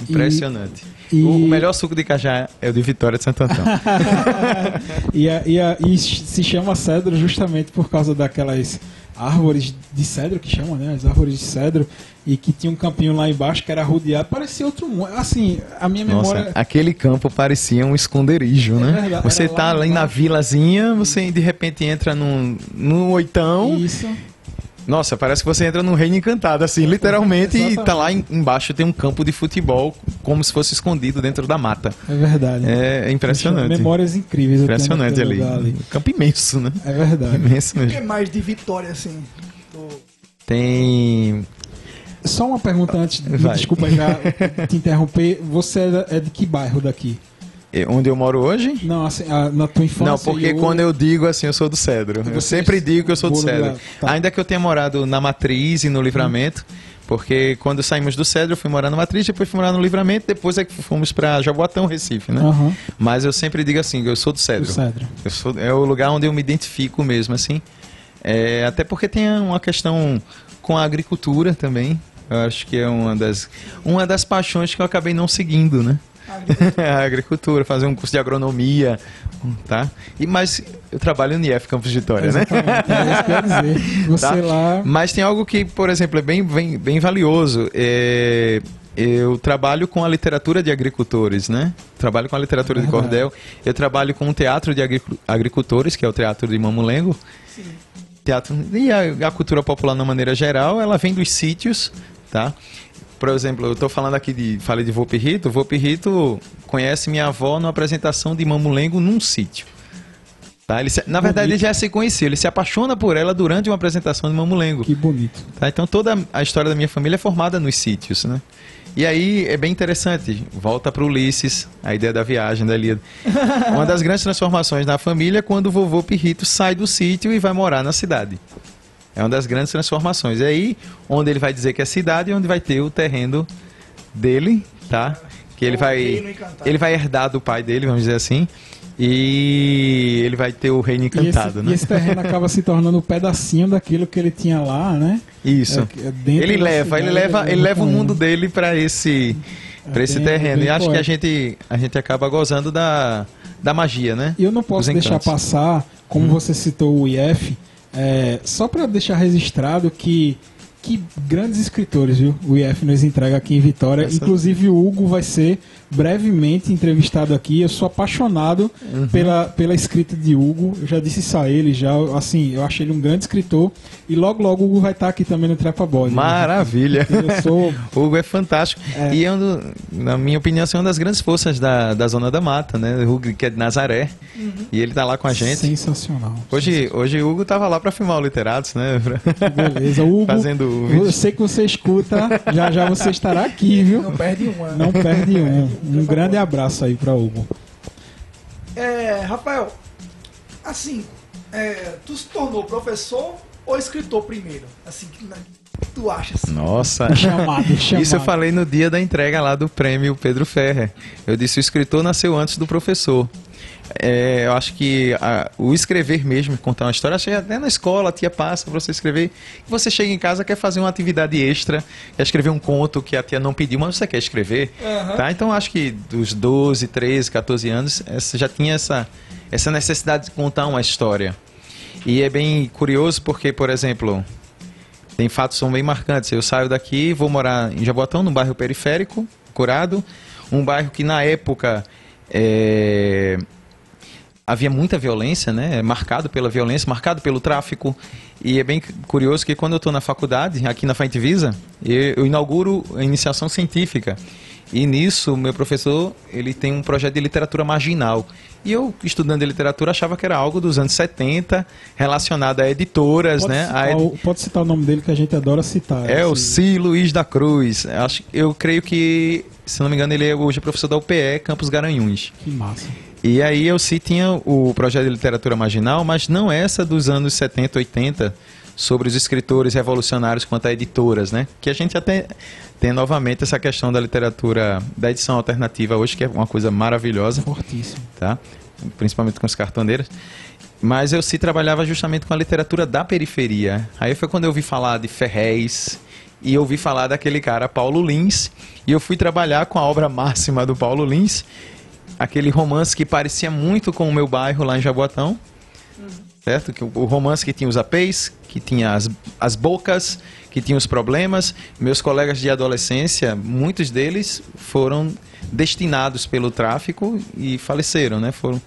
Impressionante. e- O melhor suco de cajá é o de Vitória de Santo Antão. e, a- e, a- e se chama cedro justamente por causa daquelas árvores de cedro que chamam, né? As árvores de cedro e que tinha um campinho lá embaixo que era rodeado, parecia outro mundo. Assim, a minha memória Nossa, aquele campo parecia um esconderijo, É né? verdade, você tá lá ali na vilazinha, você de repente entra num, num oitão. isso Nossa, parece que você entra num reino encantado, assim, literalmente, e Exatamente. tá lá em- embaixo tem um campo de futebol, como se fosse escondido dentro da mata. é verdade. É, é impressionante. Memórias incríveis. Impressionante ali. lugar Um campo imenso, né? É verdade. Imenso O que mesmo. mais de vitória, assim? Tem. Só uma pergunta antes, me Vai. desculpa já te interromper. Você é é de que bairro daqui? é, Onde eu moro hoje? Não, assim, a- na tua infância. Não, porque e o- quando eu digo assim, eu sou do Cedro. Eu Você- sempre digo que eu sou do Cedro. tá. Ainda que eu tenha morado na Matriz e no Livramento, porque quando saímos do Cedro, eu fui morar na Matriz, depois fui morar no Livramento, depois é que fomos pra Jaboatão, Recife, né? Aham, Mas eu sempre digo assim, eu sou do do Cedro. Cedro. Eu sou- é o lugar onde eu me identifico mesmo, assim. É, até porque tem uma questão com a agricultura também. Eu acho que é uma das, uma das paixões que eu acabei não seguindo, né? a agricultura, fazer um curso de agronomia, tá? E, mas eu trabalho no IF Campos de Vitória, né? É isso que eu dizer. Você Tá? lá. Mas tem algo que, por exemplo, é bem, bem, bem valioso. É, eu trabalho com a literatura de agricultores, né? Trabalho com a literatura de Verdade. cordel. Eu trabalho com o teatro de agricu- agricultores, que é o teatro de Mamulengo. Teatro e a, a cultura popular, na maneira geral, ela vem dos sítios, tá? por exemplo, eu estou falando aqui de. Falei de Volpe Rito. Volpe Rito conhece minha avó numa apresentação de Mamulengo num sítio. Tá? Ele se- na verdade, ele já se conhecia. Ele se apaixona por ela durante uma apresentação de Mamulengo. Que bonito. Tá? Então toda a história da minha família é formada nos sítios, né? E aí é bem interessante. Volta para Ulisses, a ideia da viagem da Ilíada. Uma das grandes transformações na família é quando o vovô Pirrito sai do sítio e vai morar na cidade. É uma das grandes transformações. É aí onde ele vai dizer que é cidade e onde vai ter o terreno dele, tá? Que ele vai ele vai herdar do pai dele, vamos dizer assim. E ele vai ter o reino E encantado, esse, né? e esse terreno acaba se tornando um pedacinho daquilo que ele tinha lá, né? Isso. É- é ele leva, ele cidade, leva, ele leva o mundo ele. dele para esse para É esse bem- terreno. bem E acho que a gente a gente acaba gozando da, da magia, né? E eu não posso deixar passar, como você citou o IF, é, só para deixar registrado que que grandes escritores, viu? O IF nos entrega aqui em Vitória. Essa- Inclusive o Hugo vai ser brevemente entrevistado aqui. Eu sou apaixonado Uhum. pela, pela escrita de Hugo. Eu já disse isso a ele, já. Assim, eu achei ele um grande escritor. E logo, logo o Hugo vai estar aqui também no Trepa Bode. Maravilha. Eu sou O Hugo é fantástico. É. E é um do- na minha opinião, assim, uma das grandes forças da, da Zona da Mata, né? O Hugo que é de Nazaré. E ele tá lá com a gente. sensacional. Hoje, hoje o Hugo tava lá para filmar o Literatos, né? Beleza, Hugo. Fazendo o Eu vídeo. sei que você escuta, já já você estará aqui, viu? Não perde uma. né? Não perde um. Um grande abraço aí pra Hugo. É, Rafael, assim, é, tu se tornou professor ou escritor primeiro? Assim, tu achas? Nossa. Chamado, chamado. Isso eu falei no dia da entrega lá do prêmio Pedro Ferrer. Eu disse: o escritor nasceu antes do professor. É, eu acho que a- o escrever mesmo, contar uma história, achei até na escola, a tia passa pra você escrever. E você chega em casa, quer fazer uma atividade extra, quer escrever um conto que a tia não pediu, mas você quer escrever. Aham. Tá? Então acho que dos 12, 13, 14 anos, essa, já tinha essa, essa necessidade de contar uma história. E é bem curioso porque, por exemplo, tem fatos são bem marcantes. Eu saio daqui, vou morar em Jaboatão, num bairro periférico, curado, um bairro que na época é, havia muita violência, né? Marcado pela violência, marcado pelo tráfico. E é bem curioso que quando eu estou na faculdade, aqui na Frente Visa, eu, eu inauguro a iniciação científica. E nisso, meu professor, ele tem um projeto de literatura marginal. E eu, estudando literatura, achava que era algo dos anos 70, relacionado a editoras, Pode, né? A citar o, pode citar o nome dele que a gente adora citar. é o Esse- C. Luiz da Cruz. Acho, eu creio que, se não me engano, ele é hoje professor da UPE, Campos Garanhuns. Que massa. E aí eu sim tinha o projeto de literatura marginal, mas não essa dos anos 70, 80, sobre os escritores revolucionários quanto a editoras, né? Que a gente até tem novamente essa questão da literatura, da edição alternativa hoje, que é uma coisa maravilhosa Fortíssimo. tá? Principalmente com os cartoneiros. Mas eu sim trabalhava justamente com a literatura da periferia. Aí foi quando eu ouvi falar de Ferrez e ouvi falar daquele cara Paulo Lins e eu fui trabalhar com a obra máxima do Paulo Lins, aquele romance que parecia muito com o meu bairro lá em Jaboatão. Certo? Que o romance que tinha os apês, que tinha as, as bocas, que tinha os problemas. Meus colegas de adolescência, muitos deles foram destinados pelo tráfico e faleceram, né? Foram.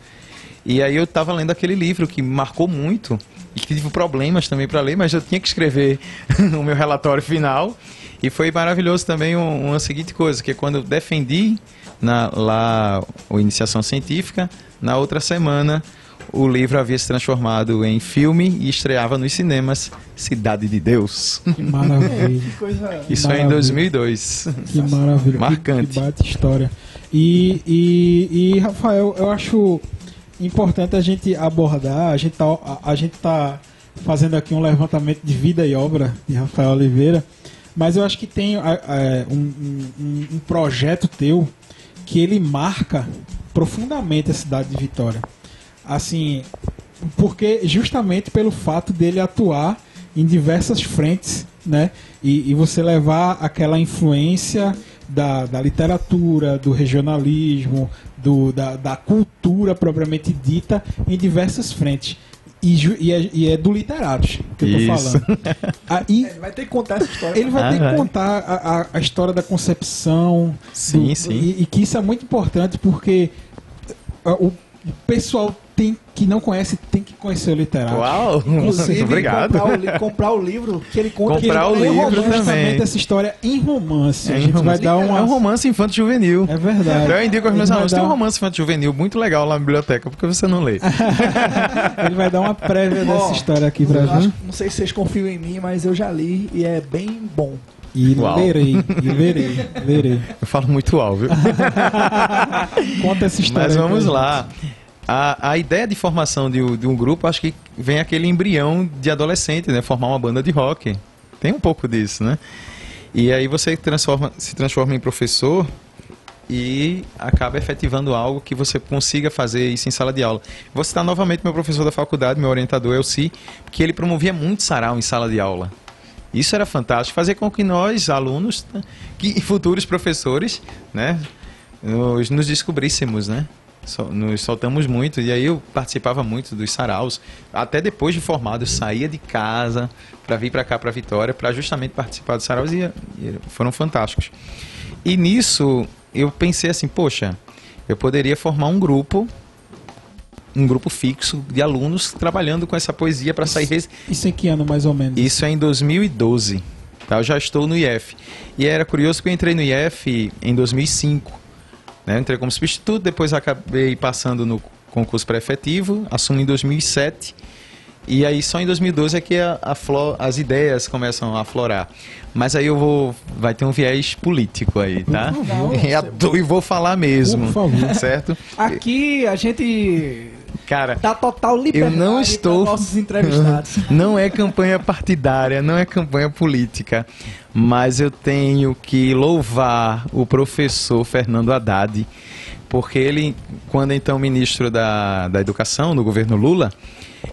E aí eu estava lendo aquele livro que marcou muito e que tive problemas também para ler, mas eu tinha que escrever o meu relatório final. E foi maravilhoso também um- uma seguinte coisa, que é quando eu defendi na, lá a iniciação científica, na outra semana o livro havia se transformado em filme e estreava nos cinemas Cidade de Deus. Que maravilha. Que coisa. Isso foi em Maravilha. 2002. Que maravilha. que- Marcante. Que, bate história. E, e, e, Rafael, eu acho importante a gente abordar, a gente tá, a, a gente tá fazendo aqui um levantamento de vida e obra de Rafael Oliveira, mas eu acho que tem a- a- um, um- um- um projeto teu que ele marca profundamente a cidade de Vitória. Assim, porque justamente pelo fato dele atuar em diversas frentes, né? E, e você levar aquela influência da, da literatura, do regionalismo, do, da, da cultura propriamente dita em diversas frentes. E, e é, e é do literatos que eu tô Isso. falando. Aí, É, vai ter que contar essa história. ele vai Ah, ter que contar a, a- a história da concepção. Sim, do- sim. E, e que isso é muito importante porque uh, o pessoal tem, que não conhece tem que conhecer o literato. Uau! Inclusive, Obrigado. Comprar o, comprar o livro que ele conta Comprar que o ele lê livro também. Justamente essa história em romance. É a um gente vai romance- dar uma. É um romance infanto juvenil. É verdade. Eu indico aos meus vai alunos, dar- tem um romance infanto juvenil muito legal lá na biblioteca, porque você não lê. Ele vai dar uma prévia dessa história aqui pra gente. não sei se vocês confiam em mim, mas eu já li e é bem bom. E Uau. lerei, e lerei, lerei. Eu falo muito alto, viu? Conta essa história. Mas vamos lá. A, a ideia de formação de, um- de um grupo, acho que vem aquele embrião de adolescente, né? Formar uma banda de rock. Tem um pouco disso, né? E aí você transforma, se transforma em professor e acaba efetivando algo que você consiga fazer isso em sala de aula. Vou citar novamente meu professor da faculdade, meu orientador Elci, que ele promovia muito sarau em sala de aula. Isso era fantástico, fazer com que nós, alunos, né, que futuros professores, né, nos, nos descobríssemos, né? Nos soltamos muito e aí eu participava muito dos saraus. Até depois de formado, eu saía de casa para vir para cá, para Vitória, para justamente participar dos saraus e, e foram fantásticos. E nisso eu pensei assim, poxa, eu poderia formar um grupo, um grupo fixo de alunos trabalhando com essa poesia para sair res- Isso em que ano mais ou menos? isso é em 2012. Tá? Eu já estou no IF. E era curioso que eu entrei no IF em 2005. Né? Entrei como substituto, depois acabei passando no concurso pré-efetivo, assumi em 2007. E aí só em 2012 é que a, a flo- as ideias começam a aflorar. Mas aí eu vou. Vai ter um viés político aí, tá? Por favor. E E vou falar mesmo. Por favor. Certo? Aqui a gente Cara, dá total liberdade não para estou- nossos entrevistados. Não é campanha partidária, não é campanha política, mas eu tenho que louvar o professor Fernando Haddad, porque ele, quando então ministro da, da Educação no governo Lula,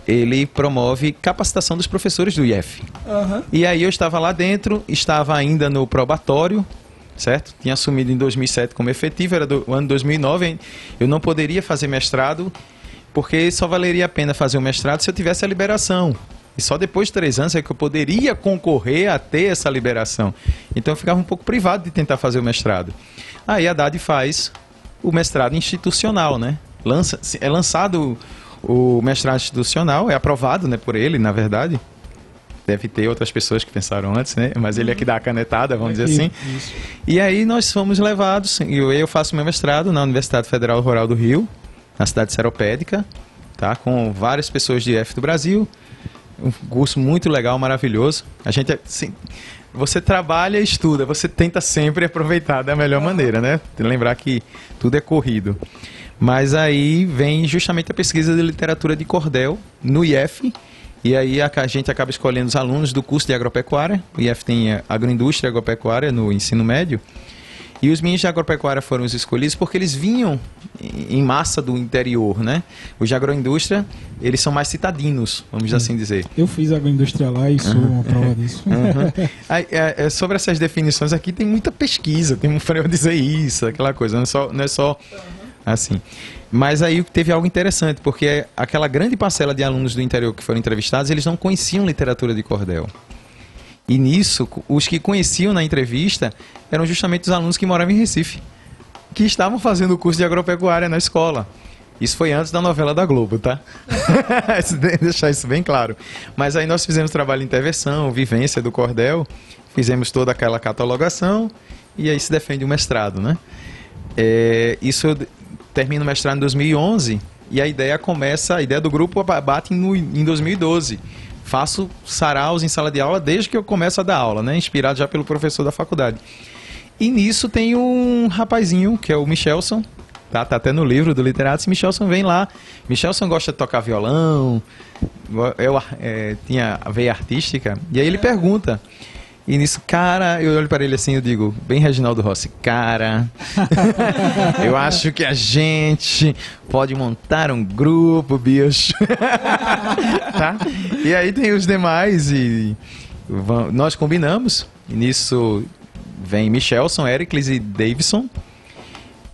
ele promove capacitação dos professores do IF. Aham. E aí eu estava lá dentro, estava ainda no probatório, certo? Tinha assumido em 2007 como efetivo, era do o ano 2009, hein? eu não poderia fazer mestrado, porque só valeria a pena fazer o mestrado se eu tivesse a liberação. E só depois de três anos é que eu poderia concorrer a ter essa liberação. Então eu ficava um pouco privado de tentar fazer o mestrado. Aí a Haddad faz o mestrado institucional, né? Lança, é lançado o mestrado institucional, é aprovado né, por ele, na verdade. Deve ter outras pessoas que pensaram antes, né? Mas ele é que dá a canetada, vamos dizer assim. Isso. E aí nós fomos levados, e eu, eu faço meu mestrado na Universidade Federal Rural do Rio, na cidade seropédica, tá? Com várias pessoas de IF do Brasil. Um curso muito legal, maravilhoso. A gente, assim, você trabalha e estuda, você tenta sempre aproveitar da melhor maneira, né? Lembrar que tudo é corrido. Mas aí vem justamente a pesquisa de literatura de cordel no IF, e aí a, gente acaba escolhendo os alunos do curso de agropecuária. O IF tem agroindústria e agropecuária no ensino médio. E os meninos de agropecuária foram os escolhidos porque eles vinham em massa do interior, né? Os de agroindústria, eles são mais citadinos, vamos assim dizer. Eu fiz agroindústria lá e sou uma prova disso. Uhum. Aí, é, é, sobre essas definições aqui tem muita pesquisa, tem um eu dizer isso, aquela coisa, não é só, não é só assim. Mas aí teve algo interessante, porque aquela grande parcela de alunos do interior que foram entrevistados, eles não conheciam literatura de cordel. E nisso, os que conheciam na entrevista eram justamente os alunos que moravam em Recife, que estavam fazendo o curso de agropecuária na escola. Isso foi antes da novela da Globo, tá? Deixar isso bem claro. Mas aí nós fizemos trabalho de intervenção, vivência do cordel, fizemos toda aquela catalogação e aí se defende o mestrado, né? É, isso termino o mestrado em 2011 e a ideia começa, a ideia do grupo bate no, em 2012. Faço saraus em sala de aula desde que eu começo a dar aula, né? Inspirado já pelo professor da faculdade. E nisso tem um rapazinho, que é o Michelson, tá? Tá até no livro do Literatos. Michelson vem lá. Michelson gosta de tocar violão, eu, é, tinha a veia artística. E aí ele pergunta. E nisso, cara, eu olho para ele assim eu digo, bem Reginaldo Rossi, cara, eu acho que a gente pode montar um grupo, bicho. tá? E aí tem os demais e nós combinamos. E nisso vem Michelson, Ericles e Davidson.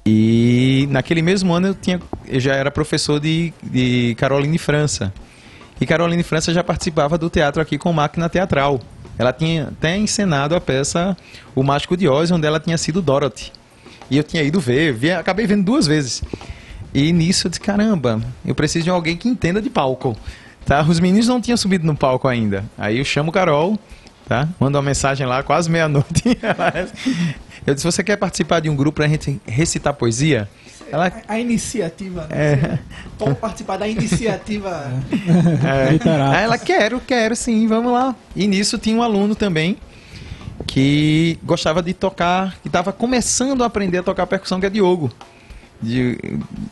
E naquele mesmo ano eu, tinha, eu já era professor de, de Caroline França. E Caroline França já participava do teatro aqui com máquina teatral. Ela tinha até encenado a peça O Mágico de Oz, onde ela tinha sido Dorothy. E eu tinha ido ver, vi, acabei vendo duas vezes. E nisso eu disse, caramba, eu preciso de alguém que entenda de palco. Tá? Os meninos não tinham subido no palco ainda. Aí eu chamo Carol, tá? Manda uma mensagem lá, quase meia-noite. eu disse, você quer participar de um grupo pra gente recitar poesia? Ela... A, a iniciativa, né? É. Como participar da iniciativa. É. Aí ela, quero, quero sim, vamos lá. E nisso tinha um aluno também que gostava de tocar, que estava começando a aprender a tocar percussão, que é Diogo. De,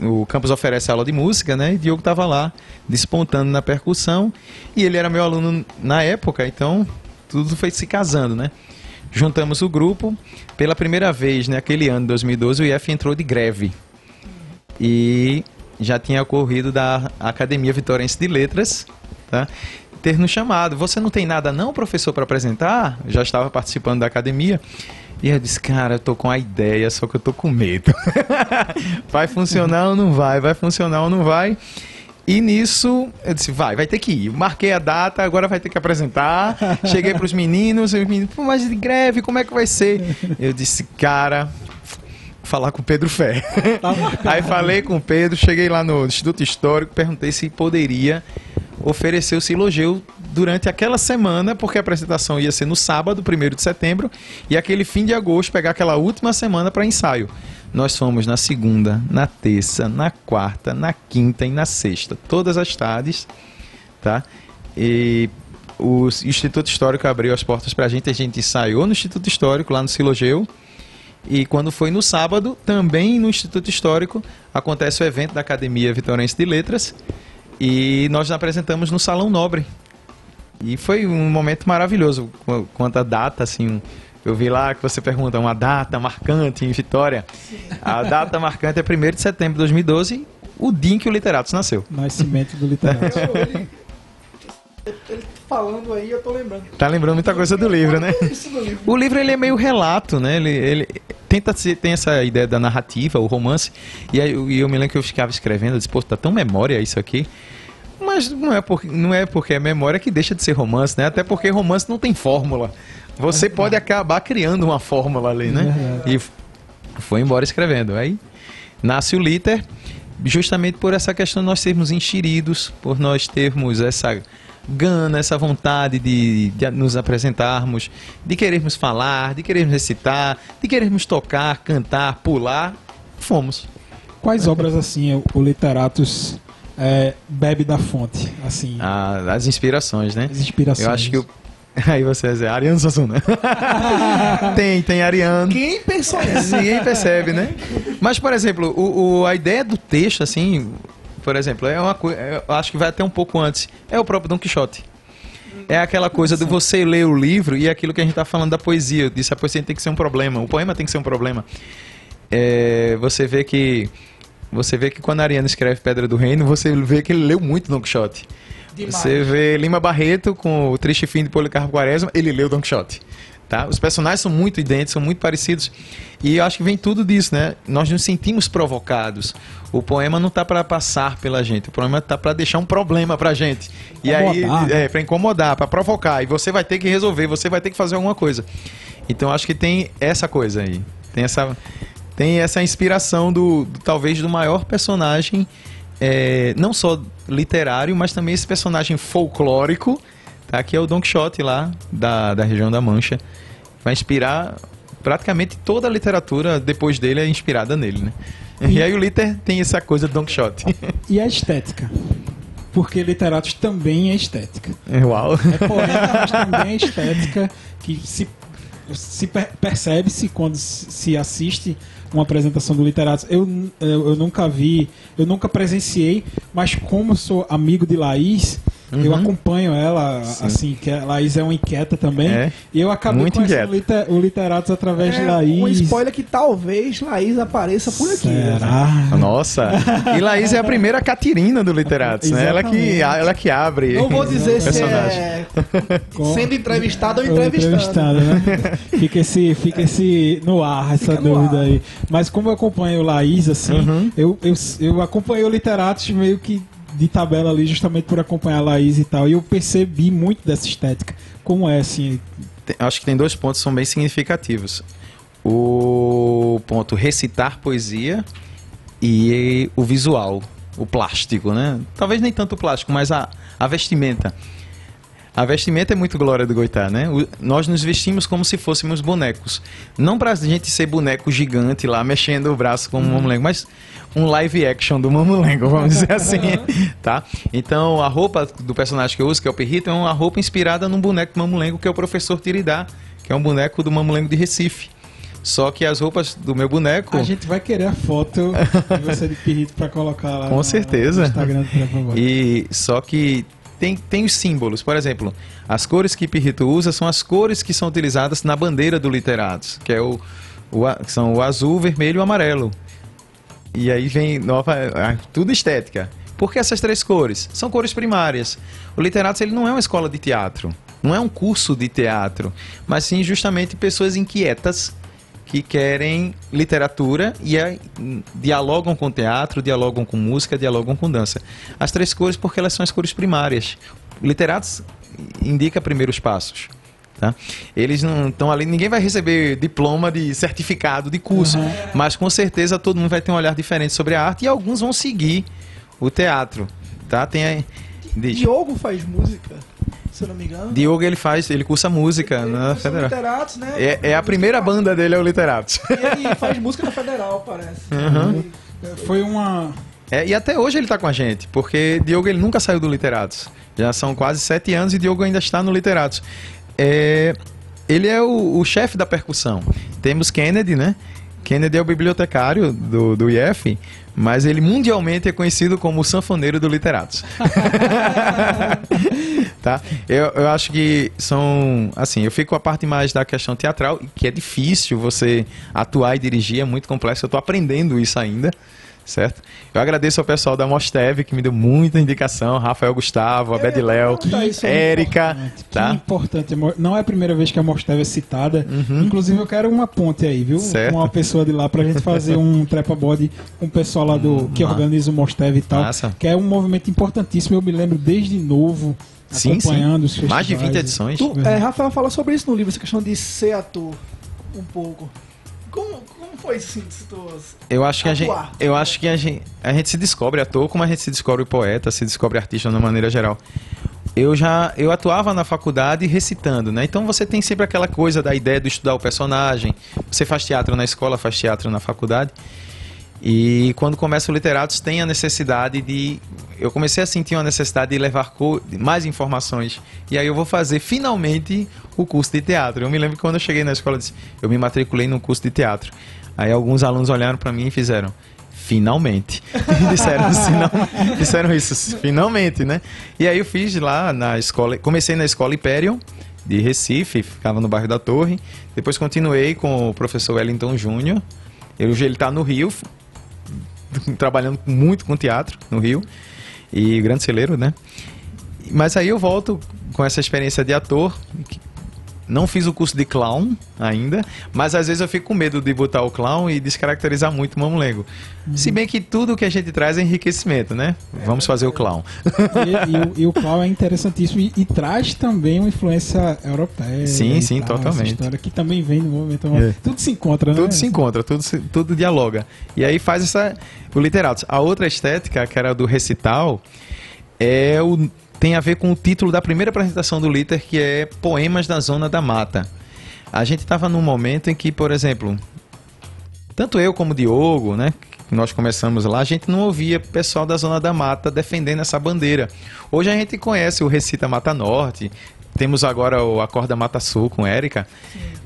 o campus oferece aula de música, né? E Diogo estava lá, despontando na percussão. E ele era meu aluno na época, então tudo foi se casando, né? Juntamos o grupo. Pela primeira vez, naquele ano, 2012, o IF entrou de greve. E já tinha ocorrido da Academia Vitorense de Letras, tá? Ter nos chamado. Você não tem nada não, professor, para apresentar? Já estava participando da academia. E eu disse, cara, eu tô com a ideia, só que eu tô com medo. vai funcionar ou não vai? Vai funcionar ou não vai? E nisso, eu disse, vai, vai ter que ir. Marquei a data, agora vai ter que apresentar. Cheguei para os meninos, os meninos, mas de greve, como é que vai ser? Eu disse, cara, falar com o Pedro Fé. Tá Aí falei com o Pedro, cheguei lá no Instituto Histórico, perguntei se poderia oferecer o Silogeu durante aquela semana, porque a apresentação ia ser no sábado, 1 de setembro, e aquele fim de agosto, pegar aquela última semana para ensaio. Nós fomos na segunda, na terça, na quarta, na quinta e na sexta, todas as tardes, tá? E o Instituto Histórico abriu as portas para a gente, a gente ensaiou no Instituto Histórico, lá no Silogeu, e quando foi no sábado, também no Instituto Histórico, acontece o evento da Academia Vitorense de Letras, e nós apresentamos no Salão Nobre, e foi um momento maravilhoso quanto a data, assim. Eu vi lá que você pergunta uma data marcante em Vitória. Sim. A data marcante é 1 de setembro de 2012, o dia em que o Literatos nasceu. Nascimento do Literatos. ele, ele falando aí, eu tô lembrando. Tá lembrando muita coisa do livro, né? O livro ele é meio relato, né? Ele, ele tenta ser, tem essa ideia da narrativa, o romance. E aí eu, eu me lembro que eu ficava escrevendo, eu disse, pô, tá tão memória isso aqui. Mas não é, por, não é porque é memória que deixa de ser romance, né? Até porque romance não tem fórmula. Você pode acabar criando uma fórmula ali, né? E foi embora escrevendo. Aí nasce o Liter, justamente por essa questão de nós sermos enxeridos, por nós termos essa gana, essa vontade de, de, nos apresentarmos, de querermos falar, de querermos recitar, de querermos tocar, cantar, pular. Fomos. Quais obras assim o Literatos é, bebe da fonte, assim. Ah, as inspirações, né? As inspirações. Eu acho que o... Aí você é Ariano Suassuna. tem, tem Ariano. Quem isso? Ninguém percebe, né? Mas, por exemplo, o, o, a ideia do texto, assim, por exemplo, é uma coisa. É, eu acho que vai até um pouco antes. É o próprio Don Quixote. É aquela coisa de você ler o livro e aquilo que a gente está falando da poesia. Eu disse a poesia tem que ser um problema, o poema tem que ser um problema. É, você vê que você vê que quando a Ariana escreve Pedra do Reino, você vê que ele leu muito Don Quixote. Demais. Você vê Lima Barreto com o Triste Fim de Policarpo Quaresma, ele leu Don Quixote. Tá? Os personagens são muito idênticos, são muito parecidos. E eu acho que vem tudo disso, né? Nós nos sentimos provocados. O poema não está para passar pela gente, o poema está para deixar um problema para a gente. E incomodar, aí, né? é, para incomodar, para provocar. E você vai ter que resolver, você vai ter que fazer alguma coisa. Então acho que tem essa coisa aí. Tem essa tem essa inspiração do, do talvez do maior personagem, é, não só literário, mas também esse personagem folclórico, tá? que é o Don Quixote lá da, da região da Mancha. Vai inspirar praticamente toda a literatura depois dele é inspirada nele, né? E, e aí o Liter tem essa coisa do Don Quixote. E a estética? Porque literatos também é estética. Uau! É poeta, mas também é estética que se, se percebe-se quando se assiste uma apresentação do Literatos. Eu, eu, eu, nunca vi, eu nunca presenciei, mas como sou amigo de Laís, uhum. eu acompanho ela, Sim. assim, que a Laís é uma inquieta também. É. E eu acabei Muito conhecendo liter, o Literatos através é, de Laís. Um spoiler que talvez Laís apareça por aqui. Será? Nossa! E Laís é a primeira Catirina do Literatos, né? Ela que, ela que abre. Não vou dizer se é sendo entrevistado ou entrevistado. né? fica, esse, fica esse no ar, essa fica dúvida aí. Mas como eu acompanho o Laís, assim, uhum. eu, eu, eu acompanhei o Literatos meio que de tabela ali, justamente por acompanhar a Laís e tal. E eu percebi muito dessa estética. Como é, assim? Acho que tem dois pontos que são bem significativos. O ponto recitar poesia e o visual, o plástico, né? Talvez nem tanto o plástico, mas a, a vestimenta. A vestimenta é muito glória do Goitá, né? O- nós nos vestimos como se fôssemos bonecos. Não pra gente ser boneco gigante lá, mexendo o braço como um mamulengo, mas um live action do mamulengo, vamos dizer assim, tá? Então, a roupa do personagem que eu uso, que é o Perrito, é uma roupa inspirada num boneco mamulengo, que é o professor Tiridá, que é um boneco do mamulengo de Recife. Só que as roupas do meu boneco... A gente vai querer a foto de você de pirrito pra colocar lá Com no, certeza. no Instagram Trepa Bode. E só que tem, tem os símbolos. Por exemplo, as cores que Pirrito usa são as cores que são utilizadas na bandeira do Literatos, que é o, o são o azul, vermelho e o amarelo. E aí vem nova, tudo estética. Por que essas três cores? São cores primárias. O Literatos ele não é uma escola de teatro, não é um curso de teatro, mas sim justamente pessoas inquietas que querem literatura e hum, dialogam com teatro, dialogam com música, dialogam com dança. As três cores porque elas são as cores primárias. Literatos indica primeiros passos. Tá? Eles não estão ali, ninguém vai receber diploma de certificado de curso, Uhum. mas com certeza todo mundo vai ter um olhar diferente sobre a arte e alguns vão seguir o teatro. Tá? Tem aí, Diogo faz música, se eu não me engano. Diogo ele faz, ele cursa música Ele na cursa Federal. Literatos, né? É, é a primeira banda dele é o Literatos. E ele faz música na Federal, parece. Uhum. Foi uma. É, e até hoje ele tá com a gente, porque Diogo ele nunca saiu do Literatos. Já são quase sete anos e Diogo ainda está no Literatos. É, ele é o, o chefe da percussão. Temos Kennedy, né? Kennedy é o bibliotecário do, do IF, mas ele mundialmente é conhecido como o sanfoneiro do Literatos. tá? Eu, eu acho que são. Assim, eu fico com a parte mais da questão teatral, que é difícil você atuar e dirigir, é muito complexo. Eu tô aprendendo isso ainda. Certo? Eu agradeço ao pessoal da Mosteve que me deu muita indicação, Rafael Gustavo, Abed Léo. Érica, Que tá? importante. Não é a primeira vez que a Mosteve é citada. Inclusive, eu quero uma ponte aí, viu? Uhum. Certo. Com uma pessoa de lá pra gente fazer um trepa bode com o pessoal lá do que Ma- organiza o Mosteve e tal. Massa. Que é um movimento importantíssimo. Eu me lembro desde novo, Sim, acompanhando sim. os. Mais de 20 edições. Tu, é, Rafael fala sobre isso no livro, essa questão de ser ator, um pouco. Como, como foi assim, tu... Eu acho que a gente, Atuar. eu acho que a gente, a gente se descobre ator como a gente se descobre poeta, se descobre artista de uma maneira geral. Eu já eu atuava na faculdade recitando, né? Então você tem sempre aquela coisa da ideia de estudar o personagem. Você faz teatro na escola, faz teatro na faculdade. E quando começa o Literatos tem a necessidade de eu comecei a sentir uma necessidade de levar mais informações. E aí eu vou fazer finalmente o curso de teatro. Eu me lembro que quando eu cheguei na escola eu disse, eu me matriculei num curso de teatro. Aí alguns alunos olharam para mim e fizeram finalmente. disseram, assim, não- disseram isso, finalmente, né? E aí eu fiz lá na escola, comecei na escola Hyperion de Recife, ficava no bairro da Torre. Depois continuei com o professor Wellington Júnior. Hoje ele está no Rio, trabalhando muito com teatro no Rio e grande celeiro, né? Mas aí eu volto com essa experiência de ator. Não fiz o curso de clown ainda, mas às vezes eu fico com medo de botar o clown e descaracterizar muito o mamulengo. Se bem que tudo que a gente traz é enriquecimento, né? Vamos fazer o clown. E, e o- e o Clau é interessantíssimo e, e traz também uma influência europeia. Sim, sim, tal, totalmente. História que também vem do movimento. É. Tudo se encontra, né? Tudo se encontra, tudo, se- tudo dialoga. E aí faz essa. O literatos. A outra estética, que era do recital, é o, tem a ver com o título da primeira apresentação do Liter, que é Poemas da Zona da Mata. A gente estava num momento em que, por exemplo, tanto eu como o Diogo, né? Nós começamos lá, a gente não ouvia pessoal da Zona da Mata defendendo essa bandeira. Hoje a gente conhece o Recita Mata Norte, temos agora o Acorda Mata Sul com Érica.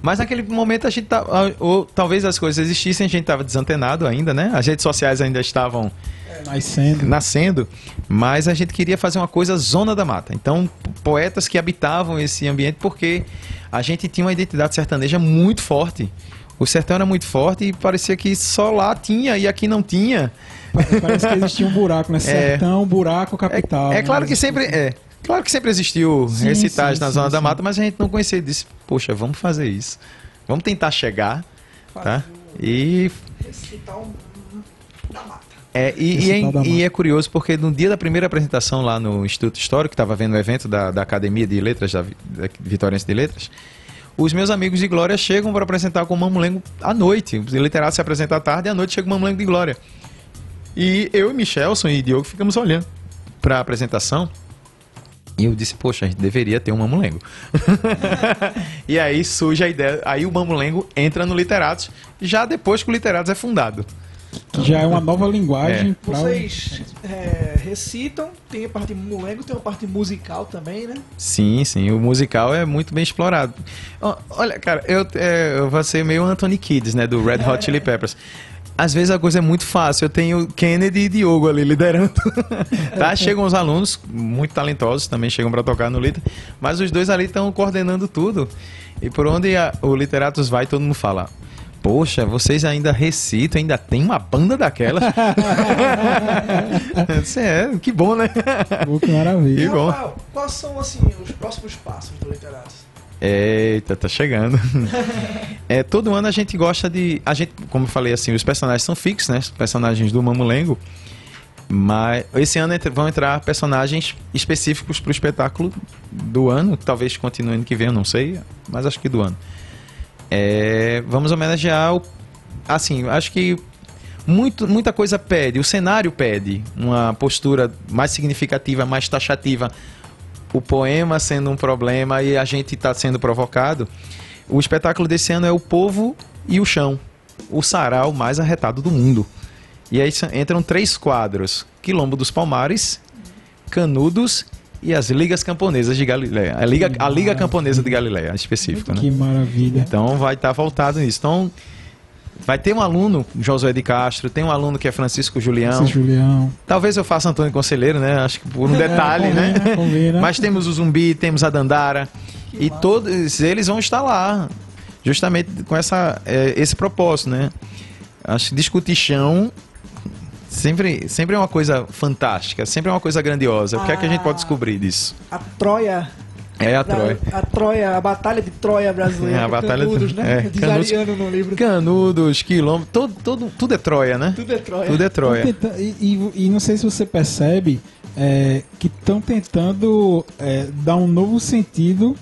Mas naquele momento a gente tá, ou talvez as coisas existissem, a gente estava desantenado ainda, né? As redes sociais ainda estavam Nascendo. nascendo, mas a gente queria fazer uma coisa zona da mata. Então, poetas que habitavam esse ambiente, porque a gente tinha uma identidade sertaneja muito forte. O sertão era muito forte e parecia que só lá tinha e aqui não tinha. Parece que existia um buraco, né? Sertão, buraco, capital. É, é né? claro que sempre é. Claro que sempre existiu Sim, recitais sim, na sim, zona da mata, mas a gente não conhecia e disse, poxa, vamos fazer isso. Vamos tentar chegar, tá? E Recitar um da mata. É, e, e é, da e mata. é curioso porque no dia da primeira apresentação lá no Instituto Histórico, que estava vendo o evento da, da Academia de Letras, da, da Vitóriense de Letras, os meus amigos de Glória chegam para apresentar com o Mamulengo à noite. Os literatos se apresentam à tarde e à noite chega o Mamulengo de Glória. E eu e Michelson e Diogo ficamos olhando para a apresentação. E eu disse, poxa, a gente deveria ter um mamulengo. e aí surge a ideia, aí o mamulengo entra no Literatos, já depois que o Literatos é fundado. Que já é uma nova linguagem. É. Vocês é, recitam, tem a parte mulengo, tem a parte musical também, né? Sim, sim, o musical é muito bem explorado. Olha, cara, eu, é, eu vou ser meio Anthony Kids, né, do Red Hot Chili Peppers. Às vezes a coisa é muito fácil. Eu tenho Kennedy e Diogo ali liderando. tá? Chegam os alunos, muito talentosos, também chegam para tocar no Liter. Mas os dois ali estão coordenando tudo. E por onde a- o Literatos vai, todo mundo fala. Poxa, vocês ainda recitam, ainda tem uma banda disse, é, que bom, né? Que maravilha. E, Que bom. Rafael, quais são assim os próximos passos do Literatos? Eita, tá chegando. é, todo ano a gente gosta de. A gente, como eu falei assim, os personagens são fixos, né? Os personagens do Mamulengo. Mas esse ano vão entrar personagens específicos pro espetáculo do ano. Talvez continue ano que vem, eu não sei. Mas acho que do ano. É, vamos homenagear o. Assim, acho que muito, muita coisa pede. O cenário pede uma postura mais significativa, mais taxativa o poema sendo um problema e a gente está sendo provocado. O espetáculo desse ano é o povo e o chão, o sarau mais arretado do mundo. E aí entram três quadros: Quilombo dos Palmares, Canudos e as Ligas Camponesas de Galileia. A Liga, a Liga Camponesa de Galileia, específico, né? Que maravilha. Então vai estar voltado nisso. Então vai ter um aluno, Josué de Castro, tem um aluno que é Francisco Julião. Esse Julião. Talvez eu faça Antônio Conselheiro, né? Acho que por um detalhe, É, né? combina, combina. Mas temos o Zumbi, temos a Dandara. Que e massa. todos eles vão estar lá. Justamente com essa, é, esse propósito, né? Acho que discutir chão sempre, sempre é uma coisa fantástica, sempre é uma coisa grandiosa. O que é que a gente pode descobrir disso? A Troia. É a Troia. A Troia, a Batalha de Troia brasileira. É, a Batalha de- Canudos, né? é, Diz Canudos. Ariano no livro. Canudos, quilômetros, todo, todo, tudo é Troia, né? Tudo é Troia. Tudo é Troia. Tão tenta- E, e- e não sei se você percebe é, que estão tentando é, dar um novo sentido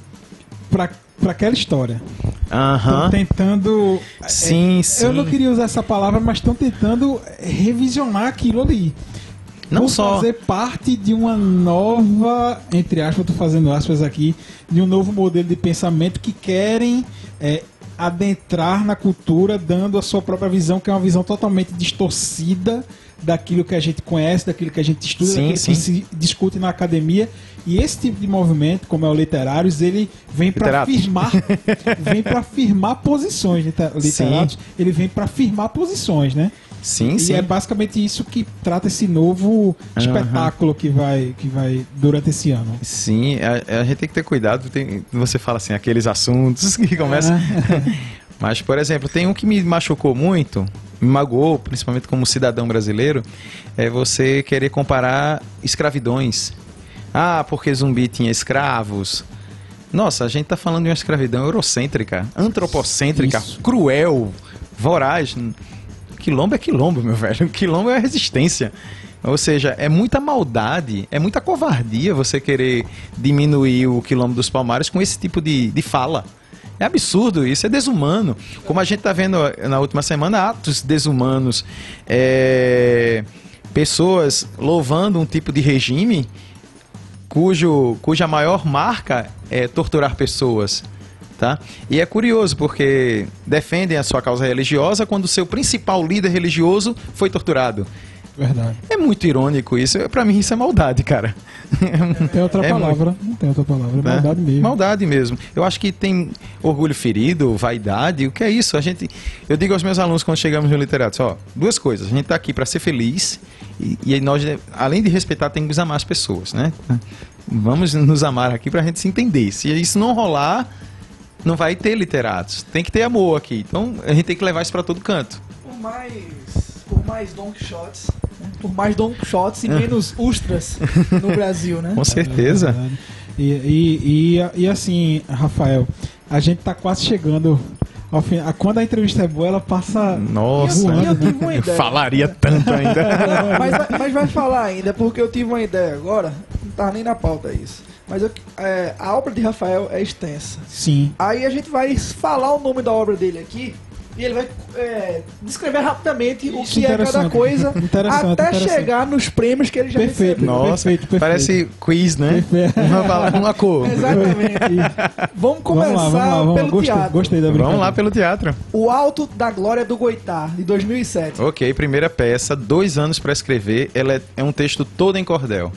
para aquela história. Estão Aham. tentando. é, Sim, sim. Eu não queria usar essa palavra, mas estão tentando revisionar aquilo ali. Não Por só. fazer parte de uma nova, entre aspas, tô fazendo aspas aqui, de um novo modelo de pensamento que querem é, adentrar na cultura, dando a sua própria visão, que é uma visão totalmente distorcida daquilo que a gente conhece, daquilo que a gente estuda, Sim, daquilo sim. que se discute na academia. E esse tipo de movimento, como é o Literários, ele vem para afirmar, vem para afirmar posições, liter- literatos, ele vem para afirmar posições, né? Sim, E sim. é basicamente isso que trata esse novo espetáculo que vai, que vai durante esse ano. Sim, a, a gente tem que ter cuidado. Tem, você fala assim, aqueles assuntos que começam. Mas, por exemplo, tem um que me machucou muito, me magoou, principalmente como cidadão brasileiro, é você querer comparar escravidões. Ah, porque zumbi tinha escravos. Nossa, a gente tá falando de uma escravidão eurocêntrica, antropocêntrica, Isso. cruel, voraz. Quilombo é quilombo, meu velho. Quilombo é resistência. Ou seja, é muita maldade, é muita covardia você querer diminuir o quilombo dos palmares com esse tipo de, de fala. É absurdo isso, é desumano. Como a gente está vendo na última semana, atos desumanos. é, pessoas louvando um tipo de regime cujo, cuja maior marca é torturar pessoas. Tá? E é curioso porque defendem a sua causa religiosa quando o seu principal líder religioso foi torturado. Verdade. É muito irônico isso. Pra mim isso é maldade, cara. Não tem outra É palavra. Não tem outra palavra. É né? maldade mesmo. Maldade mesmo. Eu acho que tem orgulho ferido, vaidade. O que é isso? A gente, eu digo aos meus alunos quando chegamos no literato, ó, duas coisas. A gente tá aqui para ser feliz e, e nós, além de respeitar, temos que amar as pessoas, né? Vamos nos amar aqui pra gente se entender. Se isso não rolar, não vai ter literatos. Tem que ter amor aqui. Então a gente tem que levar isso para todo canto. Por mais, por mais Don Quixotes, né? por mais Don Quixotes e menos Ustras no Brasil, né? Com certeza. É. E, e, e, e assim, Rafael, a gente tá quase chegando ao fim. a- Quando a entrevista é boa, ela passa. Nossa, voando, eu tive uma eu ideia. falaria tanto ainda. Não, mas, vai- mas vai falar ainda, porque eu tive uma ideia agora, não tá nem na pauta isso. Mas eu- é, a obra de Rafael é extensa. Sim. Aí a gente vai falar o nome da obra dele aqui E ele vai é, descrever rapidamente o Isso, que é cada coisa Interessante, até chegar nos prêmios que ele já Perfeito. recebeu. Nossa, perfeito, perfeito. parece quiz, né? Perfeito. Uma, uma cor. Exatamente. Vamos começar vamos lá, vamos lá, vamos pelo Gostei, teatro. gostei da brincadeira. Vamos lá pelo teatro. O Alto da Glória do Goitá, de 2007. Ok, primeira peça, dois anos para escrever. Ela é, é um texto todo em cordel.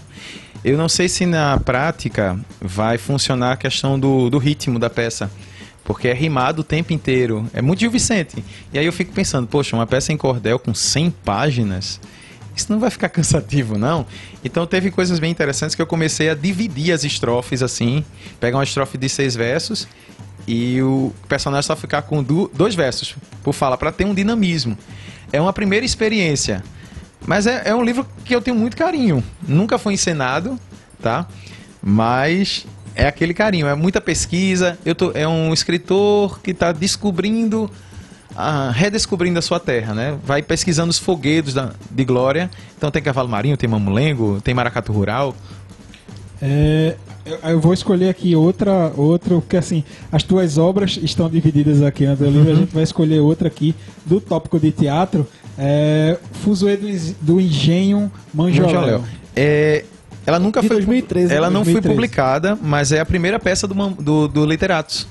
Eu não sei se na prática vai funcionar a questão do, do ritmo da peça. Porque é rimado o tempo inteiro. É muito Gil Vicente. E aí eu fico pensando, poxa, uma peça em cordel com 100 páginas, isso não vai ficar cansativo, não? Então teve coisas bem interessantes que eu comecei a dividir as estrofes assim. Pegar uma estrofe de seis versos e o personagem só ficar com dois versos por fala, para ter um dinamismo. É uma primeira experiência. Mas é, é um livro que eu tenho muito carinho. Nunca foi encenado, tá? Mas é aquele carinho, é muita pesquisa. Eu tô, é um escritor que está descobrindo, ah, redescobrindo a sua terra, né? Vai pesquisando os foguedos da- de glória. Então tem cavalo marinho, tem mamulengo, tem maracatu rural. É, eu, vou escolher aqui outra, outra, porque assim, as tuas obras estão divididas aqui no teu Uhum. livro, a gente vai escolher outra aqui do tópico de teatro, é Fuzuê do, do Engenho Manjoléu. Manjoléu. É, ela nunca De foi 2013, Ela não foi 2013. publicada, mas é a primeira peça do, do, do Literatos.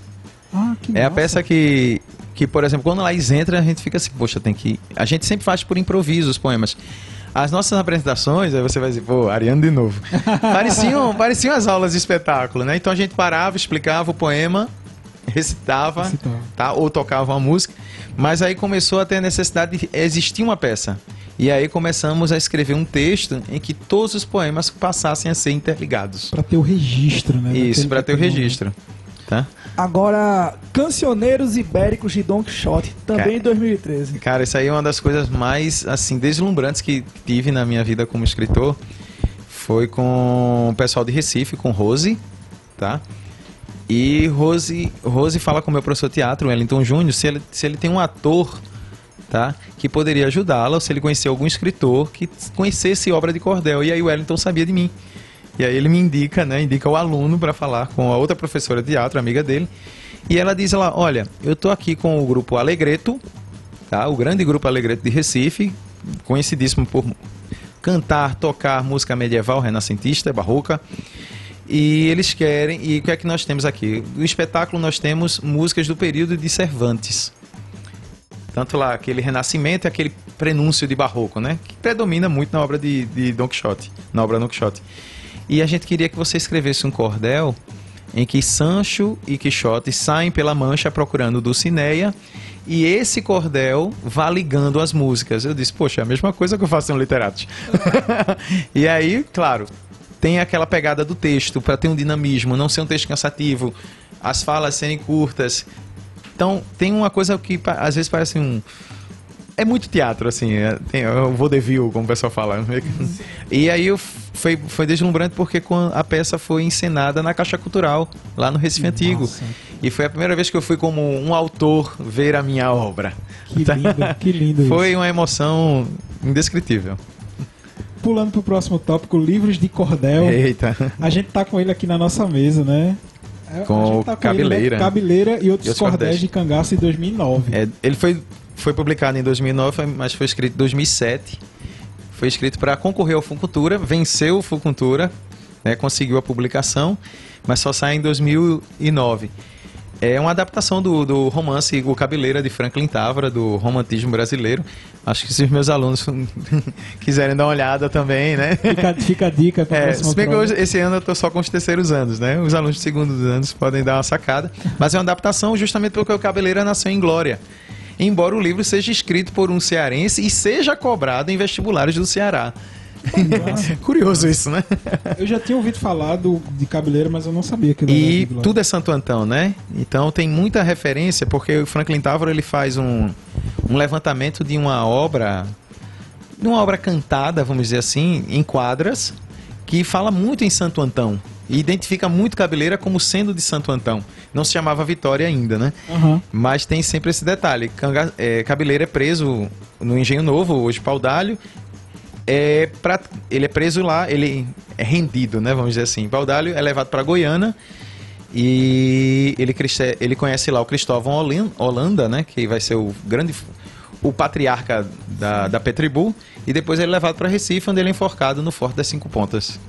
Ah, que É a massa. peça que, que, por exemplo, quando a Laís entra, a gente fica assim, poxa, tem que. A gente sempre faz por improviso os poemas. As nossas apresentações, aí você vai dizer, pô, Ariano de novo. pareciam, pareciam as aulas de espetáculo, né? Então a gente parava, explicava o poema, recitava, Recitava. tá? ou tocava uma música. Mas aí começou a ter a necessidade de existir uma peça. E aí começamos a escrever um texto em que todos os poemas passassem a ser interligados. Pra ter o registro, né? Isso, para ter o registro. Tá? Agora, Cancioneiros Ibéricos de Don Quixote, também Cara. em 2013. Cara, isso aí é uma das coisas mais, assim, deslumbrantes que tive na minha vida como escritor. Foi com o pessoal de Recife, com Rose, tá? E Rose, Rose fala com o meu professor de teatro, Wellington Júnior, se ele, se ele tem um ator, tá? Que poderia ajudá-la, ou se ele conhecia algum escritor que conhecesse obra de cordel. E aí o Wellington sabia de mim. E aí ele me indica, né? Indica o aluno para falar com a outra professora de teatro, amiga dele. E ela diz lá, olha, eu tô aqui com o grupo Alegreto, tá? O grande grupo Alegreto de Recife, conhecidíssimo por cantar, tocar música medieval, renascentista, barroca. E eles querem, e o que é que nós temos aqui? No espetáculo nós temos músicas do período de Cervantes. Tanto lá, aquele renascimento e aquele prenúncio de barroco, né? Que predomina muito na obra de, de Don Quixote, na obra Don Quixote. E a gente queria que você escrevesse um cordel em que Sancho e Quixote saem pela mancha procurando Dulcineia e esse cordel vá ligando as músicas. Eu disse, poxa, é a mesma coisa que eu faço no Literatos. e aí, claro, tem aquela pegada do texto para ter um dinamismo, não ser um texto cansativo, as falas serem curtas. Então, tem uma coisa que às vezes parece um. É muito teatro, assim, é, tem é o vaudeville, como o pessoal fala. E aí eu, foi, foi deslumbrante porque a peça foi encenada na Caixa Cultural, lá no Recife Antigo. Nossa. E foi a primeira vez que eu fui como um autor ver a minha obra. Que lindo, que lindo isso. Foi uma emoção indescritível. Pulando pro próximo tópico, livros de cordel. Eita. A gente tá com ele aqui na nossa mesa, né? A Com tá o Cabeleira. Ele, né? Cabeleira e outros, E outros cordéis cordéis. de cangaço em 2009. É, ele foi, foi publicado em 2009, mas foi escrito em 2007. Foi escrito para concorrer ao Fucultura, venceu o Fucultura, né, conseguiu a publicação, mas só sai em 2009. É uma adaptação do, do romance O Cabeleira de Franklin Távora, do romantismo brasileiro. Acho que se os meus alunos quiserem dar uma olhada também, né? Fica, fica a dica para É, se bem que hoje, esse ano eu tô só com os terceiros anos, né? Os alunos de segundos anos podem dar uma sacada. Mas é uma adaptação justamente porque o Cabeleira nasceu em Glória. Embora o livro seja escrito por um cearense e seja cobrado em vestibulares do Ceará. Curioso isso, né? Eu já tinha ouvido falar do, de cabeleira, mas eu não sabia que E tudo é Santo Antão, né? Então tem muita referência, porque o Franklin Távora ele faz um, um levantamento de uma obra, de uma obra cantada, vamos dizer assim, em quadras, que fala muito em Santo Antão. E identifica muito Cabeleira como sendo de Santo Antão. Não se chamava Vitória ainda, né? Aham. Mas tem sempre esse detalhe. Canga, é, Cabeleira é preso no Engenho Novo, hoje Paudalho. É pra, ele é preso lá, ele é rendido, né? Vamos dizer assim. Paudalho é levado para Goiânia E ele, ele conhece lá o Cristóvão Holanda, né? Que vai ser o grande o patriarca da, da Petribu. E depois ele é levado para Recife, onde ele é enforcado no Forte das Cinco Pontas.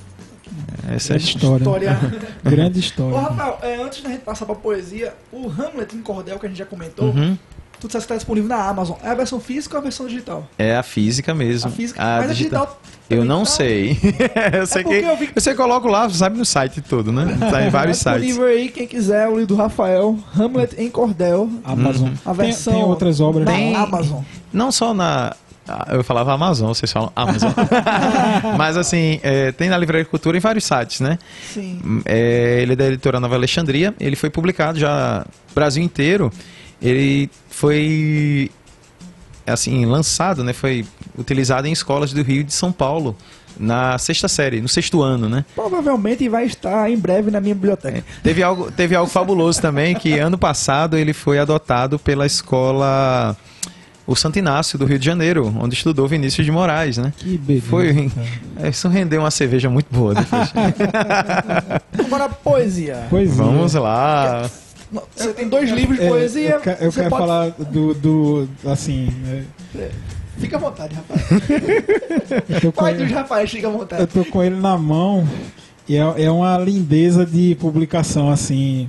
Essa é a Grande história. História. Grande Ô, história. Rafael, é, antes da gente passar pra poesia, o Hamlet em Cordel, que a gente já comentou, Uhum. Tu disseste que tá disponível na Amazon. É a versão física ou a versão digital? É a física mesmo. A física. Mas a digital Eu não tá- sei. eu sei porque que. eu vi- Você coloca lá, sabe no site todo, né? Tá em vários Tá sites. disponível aí, quem quiser, o livro do Rafael, Hamlet em Cordel, Amazon. a Tem- versão tem, outras obras. Tem- Amazon. Não só na. ah, Eu falava Amazon, vocês falam Amazon. Mas assim, é, tem na Livraria Cultura em vários sites, né? Sim. É, ele é da editora Nova Alexandria. Ele foi publicado já no Brasil inteiro. Ele foi assim lançado, né? Foi utilizado em escolas do Rio e de São Paulo na sexta série, no sexto ano, né? Provavelmente vai estar em breve na minha biblioteca. Teve algo, teve algo fabuloso também que ano passado ele foi adotado pela escola o Santo Inácio do Rio de Janeiro, onde estudou Vinícius de Moraes, né? Que beleza. Foi, cara. isso rendeu uma cerveja muito boa depois. Agora, poesia. Pois é. Vamos lá. Você tem dois livros de É, poesia. Eu, eu quero pode- falar do, do assim. né, Fica à vontade. Eu com Pai dos Rafael, fica à eu vontade. tô com ele na mão e é, é uma lindeza de publicação assim.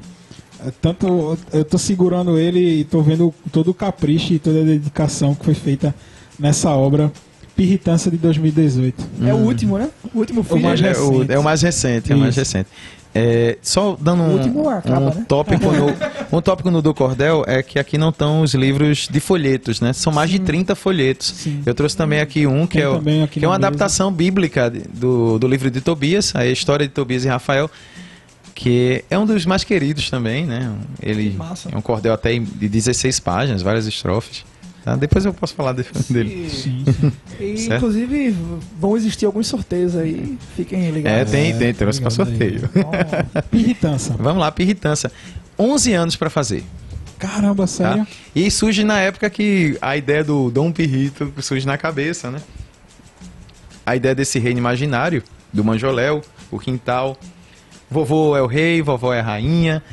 É Tanto eu tô segurando ele e tô vendo todo o capricho e toda a dedicação que foi feita nessa obra Pirritância de 2018. É o último, né? O último filme. mais é, o, recente. é o mais recente, é o mais Isso. recente. É, só dando um, acaba, um né? tópico no, um tópico no do Cordel é que aqui não estão os livros de folhetos, né? São mais de 30 folhetos. Sim. Eu trouxe também aqui um que Tem é, o- que é uma mesa. adaptação bíblica do, do livro de Tobias, a história de Tobias e Rafael, que é um dos mais queridos também, né? Ele é um cordel até de 16 páginas, várias estrofes. Tá? Depois eu posso falar de- dele. Sim. e, inclusive, vão existir alguns sorteios aí. Fiquem É, ligados. tem, tem, trouxe para sorteio. Então, Pirritância. Vamos lá, pirritância. 11 anos para fazer. Caramba, Tá? sério? E surge na época que a ideia do Dom Pirrito surge na cabeça, né? A ideia desse reino imaginário, do Manjoléu, o quintal. Vovô é o rei, vovó é a rainha.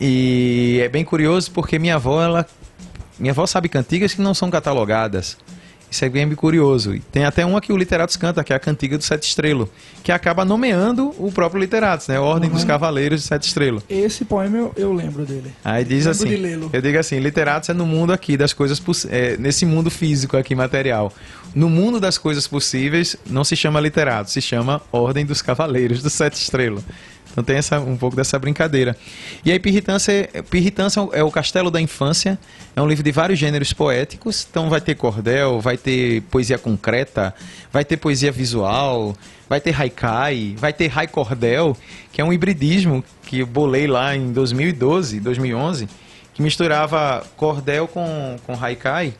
E é bem curioso porque minha avó, ela. Minha avó sabe cantigas que não são catalogadas. Isso é bem curioso. E tem até uma que o Literatos canta, que é a Cantiga do Sete Estrelo, que acaba nomeando o próprio Literatos, né? Ordem dos Cavaleiros de Sete Estrelo. esse poema eu, eu lembro dele. Aí diz Lembro assim, eu digo assim, literatos é no mundo aqui das coisas, é, nesse mundo físico aqui material. No mundo das coisas possíveis não se chama literato, se chama Ordem dos Cavaleiros do Sete Estrela. Então tem essa, um pouco dessa brincadeira. E aí Pirritância, é- Pirritância é o Castelo da Infância, é um livro de vários gêneros poéticos, então vai ter cordel, vai ter poesia concreta, vai ter poesia visual, vai ter haikai, vai ter haicordel, que é um hibridismo que eu bolei lá em 2012, 2011, que misturava cordel com, com haikai.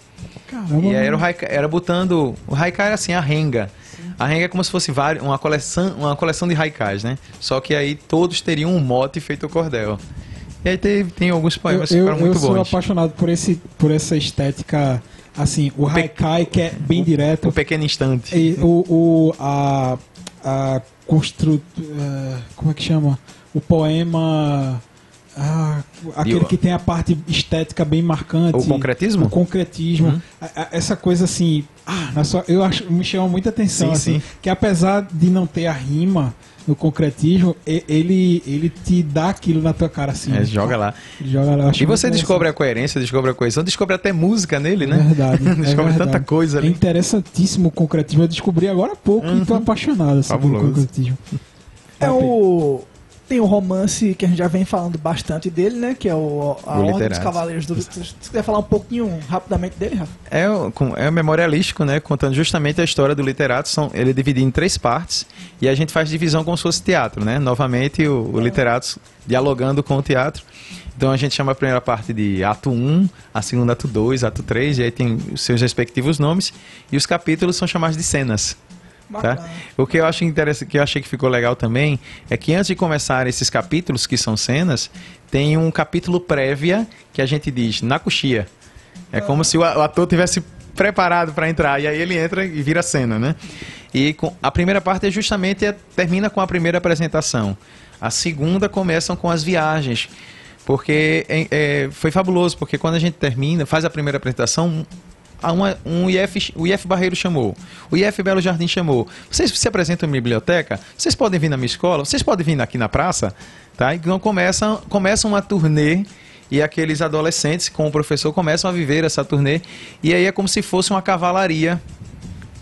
Caramba. E aí era, o haikai, era botando. O haikai era assim, a renga. A renga é como se fosse uma coleção, uma coleção de haikais, né? Só que aí todos teriam um mote feito cordel. E aí tem, tem alguns eu, poemas que eu, foram eu muito sou bons. apaixonado por, esse, por essa estética, assim, o pe- haikai que é bem direto. O pequeno instante. E o, o a, a constru, eh, como é que chama? O poema ah, aquele que tem a parte estética bem marcante. O concretismo? O concretismo. Uhum. A- a- essa coisa assim, ah, na sua- eu acho me chama muita atenção Sim, assim, sim. que apesar de não ter a rima no concretismo, ele ele te dá aquilo na tua cara assim. É, joga lá. Joga lá. E você descobre a coerência, descobre a coesão, descobre até música nele, né? É verdade. é descobre verdade. tanta coisa É ali. interessantíssimo o concretismo. Eu descobri agora há pouco e tô apaixonado assim, pelo concretismo. É o. Tem o romance que a gente já vem falando bastante dele, né? Que é o A O Ordem dos. Cavaleiros do. Você quiser falar um pouquinho rapidamente dele, Rafa? É, é memorialístico, né? Contando justamente a história do literato. São, ele é dividido em três partes e a gente faz divisão como se fosse teatro, né? Novamente, o, o literato dialogando com o teatro. Então a gente chama a primeira parte de ato 1, a segunda ato 2, ato 3, e aí tem os seus respectivos nomes. E os capítulos são chamados de cenas. Tá? O que eu acho interessante, que eu achei que ficou legal também, é que antes de começar esses capítulos, que são cenas, tem um capítulo prévia que a gente diz na coxia. É como se o ator tivesse preparado para entrar, e aí ele entra e vira cena, né? E com, a primeira parte é justamente é, termina com a primeira apresentação. A segunda começam com as viagens. Porque é, é, foi fabuloso, porque quando a gente termina, faz a primeira apresentação, uma, um IF, o IF Barreiro chamou, o IF Belo Jardim chamou. Vocês se apresentam na minha biblioteca? Vocês podem vir na minha escola? Vocês podem vir aqui na praça? Tá? Então começam, começam uma turnê e aqueles adolescentes com o professor começam a viver essa turnê e aí é como se fosse uma cavalaria,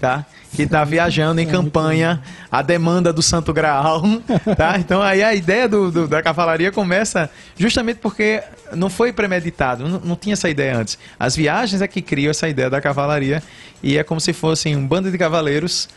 tá? Que está viajando em campanha a demanda do Santo Graal, tá? Então aí a ideia do, do, da cavalaria começa justamente porque não foi premeditado, não, não, tinha essa ideia antes. As viagens é que criam essa ideia da cavalaria e é como se fossem um bando de cavaleiros,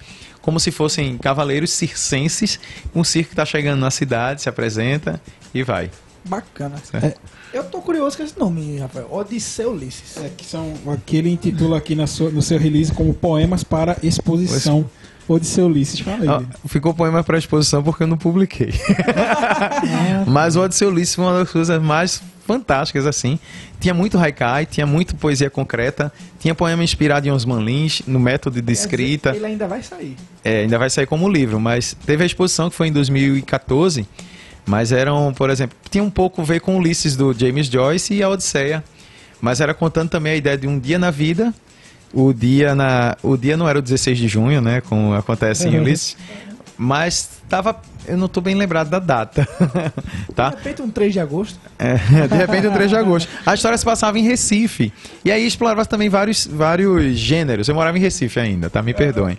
como se fossem cavaleiros circenses, um circo que está chegando na cidade, se apresenta e vai. Bacana. É, eu tô curioso com esse nome, Rafael. Odisseu Ulisses. É, que são. Aqui ele intitula aqui na sua, no seu release como Poemas para Exposição. Odisseu Ulisses, fala aí. Ah, ficou poema para exposição porque eu não publiquei. Mas o Odisseu Ulisses foi uma das coisas mais fantásticas, assim. Tinha muito haikai, tinha muito poesia concreta, tinha poema inspirado em Osman Lins, no método de escrita. Ele ainda vai sair. É, ainda vai sair como livro, mas teve a exposição que foi em 2014 mas eram, por exemplo, tinha um pouco a ver com Ulisses do James Joyce e a Odisseia. Mas era contando também a ideia de um dia na vida. O dia, na, o dia não era o 16 de junho, né? Como acontece em Ulisses. Mas estava eu não estou bem lembrado da data. tá? De repente um 3 de agosto. É, de repente um 3 de agosto. A história se passava em Recife. E aí explorava também vários, vários gêneros. Eu morava em Recife ainda, tá? Me perdoem.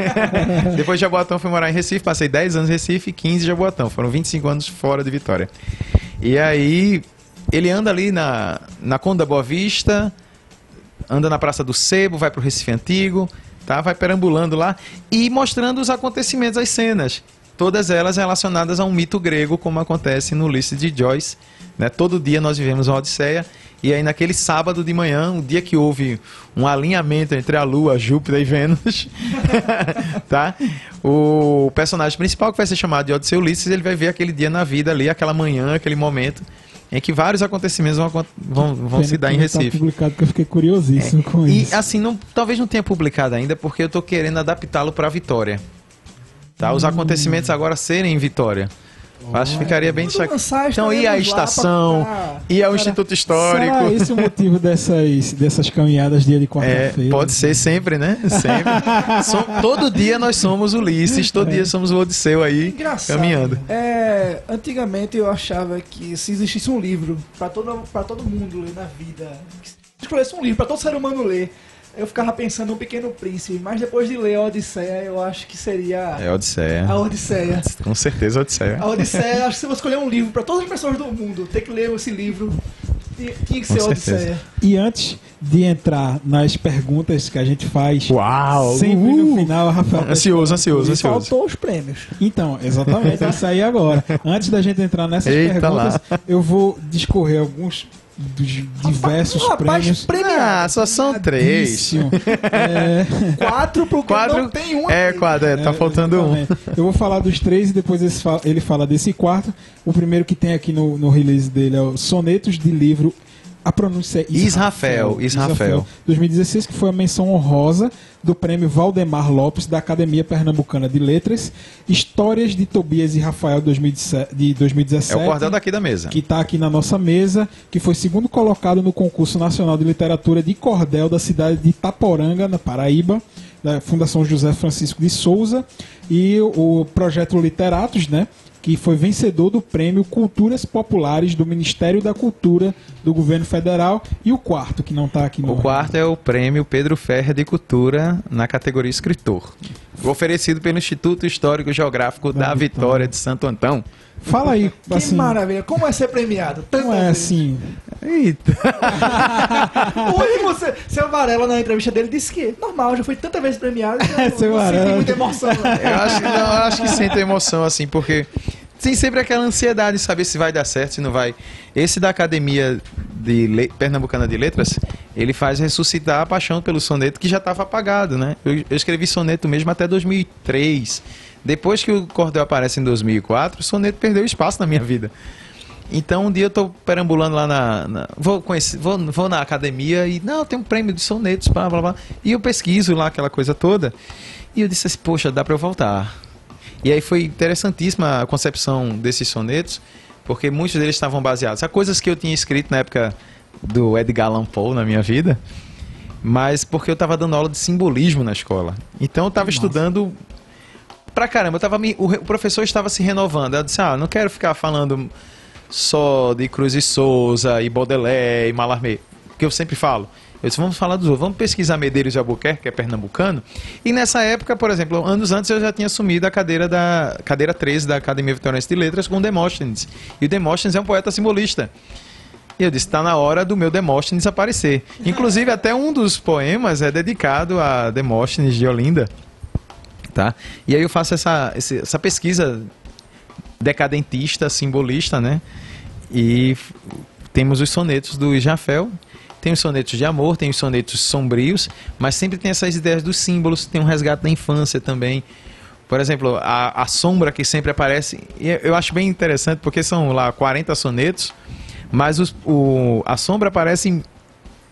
Depois de Jaboatão fui morar em Recife, passei 10 anos em Recife e 15 em Jaboatão. Foram 25 anos fora de Vitória. E aí ele anda ali na, na Conda Boa Vista, anda na Praça do Sebo, vai para o Recife Antigo, tá? vai perambulando lá e mostrando os acontecimentos, as cenas todas elas relacionadas a um mito grego, como acontece no Ulisses de Joyce. Né? Todo dia nós vivemos uma Odisseia, e aí naquele sábado de manhã, o dia que houve um alinhamento entre a Lua, Júpiter e Vênus, tá? o personagem principal, que vai ser chamado de Odisseu Ulisses, ele vai ver aquele dia na vida ali, aquela manhã, aquele momento, em que vários acontecimentos vão, vão, vão se dar em tá Recife. Tá publicado que eu fiquei curiosíssimo é, com e, isso. E assim, não, talvez não tenha publicado ainda, porque eu estou querendo adaptá-lo para Vitória. Tá? Os acontecimentos agora serem em Vitória. Acho que ficaria bem destacado. Então, e a estação, e ao Instituto Histórico. Será esse o motivo dessas, dessas caminhadas dia de quarta-feira? É, pode ser sempre, né? Sempre. Som, todo dia nós somos Ulisses, todo é. dia somos o Odisseu aí Engraçado. caminhando. É, antigamente eu achava que se existisse um livro para todo, todo mundo ler na vida, se escolhesse um livro para todo ser humano ler, eu ficava pensando no Pequeno Príncipe, mas depois de ler a Odisseia, eu acho que seria. É a Odisseia. A Odisseia. Com certeza a Odisseia. A Odisseia, acho que se você escolher um livro para todas as pessoas do mundo, ter que ler esse livro, tinha que ser a Odisseia. E antes de entrar nas perguntas que a gente faz, Uau, sempre uh, no final, Rafael. Ansioso, ansioso, ansioso. Faltou os prêmios. Então, exatamente, isso aí agora. Antes da gente entrar nessas Eita perguntas, lá. eu vou discorrer alguns dos diversos prêmios. Premiado. Ah, só são três. É... Quatro porque quatro, não tem um. É, quatro, é, tá é, faltando exatamente. um. Eu vou falar dos três e depois ele fala desse quarto. O primeiro que tem aqui no, no release dele é o Sonetos de Livro a pronúncia é Israfel. Israfel. 2016, que foi a menção honrosa do prêmio Valdemar Lopes da Academia Pernambucana de Letras. Histórias de Tobias e Rafael de 2017. É o cordel daqui da mesa. Que está aqui na nossa mesa, que foi segundo colocado no concurso nacional de literatura de cordel da cidade de Itaporanga, na Paraíba, da Fundação José Francisco de Souza. E o projeto Literatos, né? Que foi vencedor do prêmio Culturas Populares do Ministério da Cultura do Governo Federal. E o quarto, que não está aqui no. O quarto é o prêmio Pedro Ferrer de Cultura na categoria escritor. Oferecido pelo Instituto Histórico Geográfico da, da Vitória. Vitória de Santo Antão. Fala aí. Que assim, maravilha. Como é ser premiado? Não é assim. Eita. Hoje você, seu Varela, na entrevista dele, disse que normal, já foi tanta vez premiado que eu seu não muita emoção. Né? Eu acho, não, eu acho que sente emoção, assim, porque tem sempre aquela ansiedade de saber se vai dar certo, se não vai. Esse da Academia de Le... Pernambucana de Letras, ele faz ressuscitar a paixão pelo soneto que já estava apagado, né? Eu, eu, escrevi soneto mesmo até 2003. Depois que o cordel aparece em 2004, o soneto perdeu espaço na minha vida. Então um dia eu estou perambulando lá na. na vou, conhecer, vou, vou na academia e. Não, tem um prêmio de sonetos, blá blá blá. E eu pesquiso lá aquela coisa toda. E eu disse assim, poxa, dá para eu voltar. E aí foi interessantíssima a concepção desses sonetos, porque muitos deles estavam baseados a coisas que eu tinha escrito na época do Edgar Allan Poe na minha vida, mas porque eu estava dando aula de simbolismo na escola. Então eu estava estudando pra caramba, eu tava me, o, o professor estava se renovando. Eu disse: "Ah, não quero ficar falando só de Cruz e Souza e Baudelaire e Mallarmé, que eu sempre falo. Eu disse, vamos falar dos outros, vamos pesquisar Medeiros de Albuquerque, que é pernambucano. E nessa época, por exemplo, anos antes eu já tinha assumido a cadeira da cadeira 13 da Academia Vitóriense de Letras com Demóstenes. E o Demóstenes é um poeta simbolista. E eu disse, está na hora do meu Demóstenes aparecer. Inclusive, até um dos poemas é dedicado a Demóstenes de Olinda. Tá? E aí eu faço essa, essa pesquisa decadentista, simbolista, né? E temos os sonetos do Jafel, tem os sonetos de amor, tem os sonetos sombrios, mas sempre tem essas ideias dos símbolos, tem um resgate da infância também. Por exemplo, a, a sombra que sempre aparece, eu acho bem interessante porque são lá 40 sonetos, mas os- o, a sombra aparece em,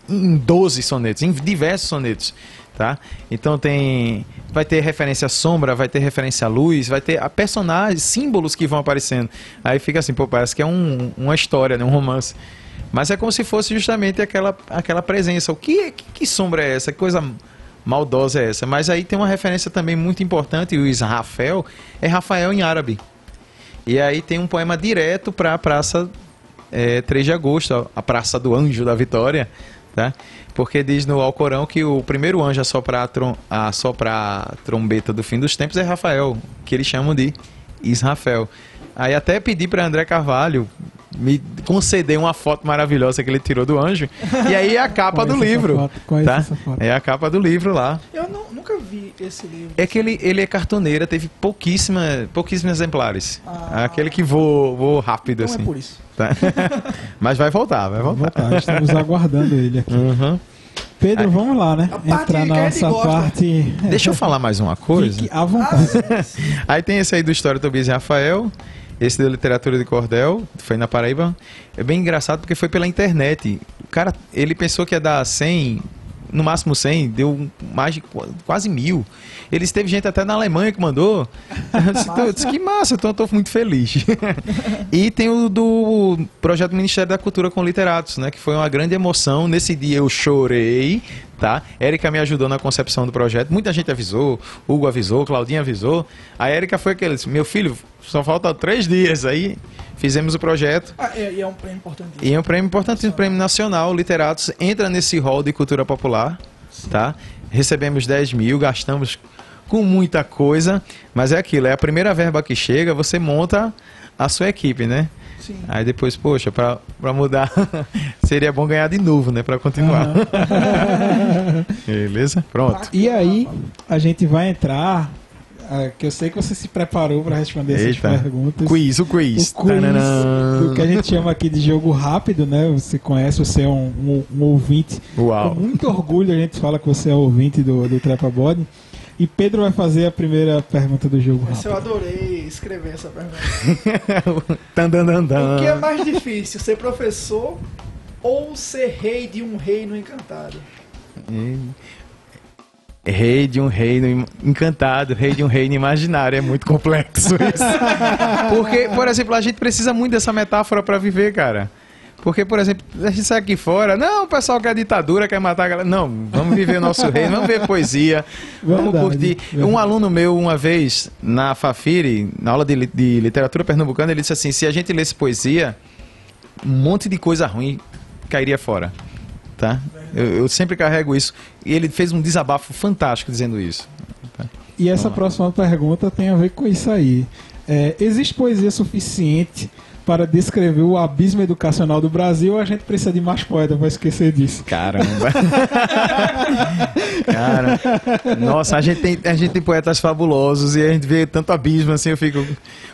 em 12 sonetos, em diversos sonetos, tá? Então tem vai ter referência à sombra, vai ter referência à luz, vai ter a personagens, símbolos que vão aparecendo. Aí fica assim, pô, parece que é um, uma história, né, um romance. Mas é como se fosse justamente aquela, aquela presença. O que, que, que sombra é essa? Que coisa maldosa é essa? Mas aí tem uma referência também muito importante, o Israfel é Rafael em árabe. E aí tem um poema direto para a Praça é, 3 de Agosto, a Praça do Anjo da Vitória, tá? Porque diz no Alcorão que o primeiro anjo a soprar a, trom a soprar a trombeta do fim dos tempos é Rafael, que eles chamam de Israfel. Aí até pedi para André Carvalho me conceder uma foto maravilhosa que ele tirou do anjo. E aí é a capa do livro. foto, tá? É a capa do livro lá. Eu nu- nunca vi esse livro. É que ele, ele é cartoneira, teve pouquíssima, pouquíssimos exemplares. Ah. Aquele que voou, voou rápido, Então assim. é por isso. Tá? Mas vai voltar, vai voltar. voltar, estamos aguardando ele aqui. Uhum. Pedro, vamos lá, né? Entrar na gente nossa parte. Deixa eu falar mais uma coisa. Fique à vontade. Aí tem esse aí do História Tobias e Rafael. Esse da Literatura de Cordel, foi na Paraíba. É bem engraçado porque foi pela internet. O cara, ele pensou que ia dar 100, no máximo 100, deu mais de qu- quase mil. Eles teve gente até na Alemanha que mandou. Eu disse, "Tô- eu disse, que massa, então eu tô muito feliz. e tem o do projeto Ministério da Cultura com Literatos, né? Que foi uma grande emoção. Nesse dia eu chorei, tá? Érica me ajudou na concepção do projeto. Muita gente avisou, Hugo avisou, Claudinha avisou. A Érica foi aquele, meu filho, só falta três dias. Aí fizemos o projeto. Ah, e, e é um prêmio importantíssimo. E é um prêmio importante, um prêmio nacional. Literatos entra nesse hall de cultura popular, tá? Recebemos 10 mil, gastamos com muita coisa, mas é aquilo, é a primeira verba que chega, você monta a sua equipe, né? Sim. Aí depois, poxa, pra mudar, seria bom ganhar de novo, né? Pra continuar. Beleza? Pronto. E aí, a gente vai entrar. Ah, que eu sei que você se preparou para responder essas Eita. perguntas. Quiz, o quiz. O quiz Tananã. do que a gente chama aqui de jogo rápido, né? Você conhece, você é um, um- um ouvinte. Uau. Com muito orgulho a gente fala que você é ouvinte do, do Trepa Body. E Pedro vai fazer a primeira pergunta do jogo Esse eu adorei escrever essa pergunta. Tan, dan, dan, dan. O que é mais difícil, ser professor ou ser rei de um reino encantado? Rei de um reino encantado, rei de um reino imaginário. É muito complexo isso. Porque, por exemplo, a gente precisa muito dessa metáfora para viver, cara. Porque, por exemplo, a gente sai aqui fora, não, o pessoal quer ditadura, quer matar a galera. Não, vamos viver o nosso reino, vamos ver poesia, vamos Verdade, curtir. verdade. Um aluno meu, uma vez, na Fafiri, na aula de, de literatura pernambucana, ele disse assim: se a gente lesse poesia, um monte de coisa ruim cairia fora. Tá? Eu, eu sempre carrego isso. E ele fez um desabafo fantástico dizendo isso. E essa próxima pergunta tem a ver com isso aí. É, existe poesia suficiente para descrever o abismo educacional do Brasil ou a gente precisa de mais poeta para esquecer disso? Caramba. Cara, nossa, a gente, tem, a gente tem poetas fabulosos e a gente vê tanto abismo assim, eu fico.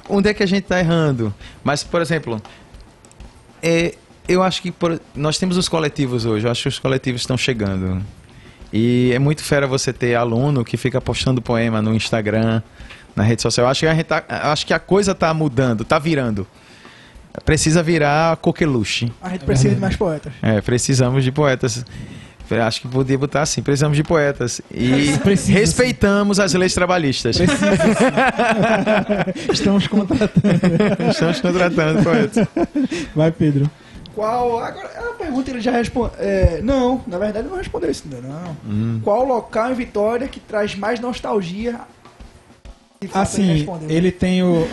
Onde é que a gente tá errando? Mas, por exemplo, é, eu acho que por- nós temos os coletivos hoje, eu acho que os coletivos estão chegando. E é muito fera você ter aluno que fica postando poema no Instagram, na rede social. Eu acho que a, tá- acho que a coisa tá mudando, tá virando. Precisa virar coqueluche. A gente precisa de mais poetas. É, precisamos de poetas. Acho que podia botar assim, precisamos de poetas. E Precisa, respeitamos as leis trabalhistas. Precisa, sim. Estamos contratando. Estamos contratando poetas. Vai, Pedro. Qual. Agora, a pergunta ele já respondeu. não, na verdade não respondeu isso ainda, não. Hum. Qual local em Vitória que traz mais nostalgia? Assim, respondeu. ele tem o-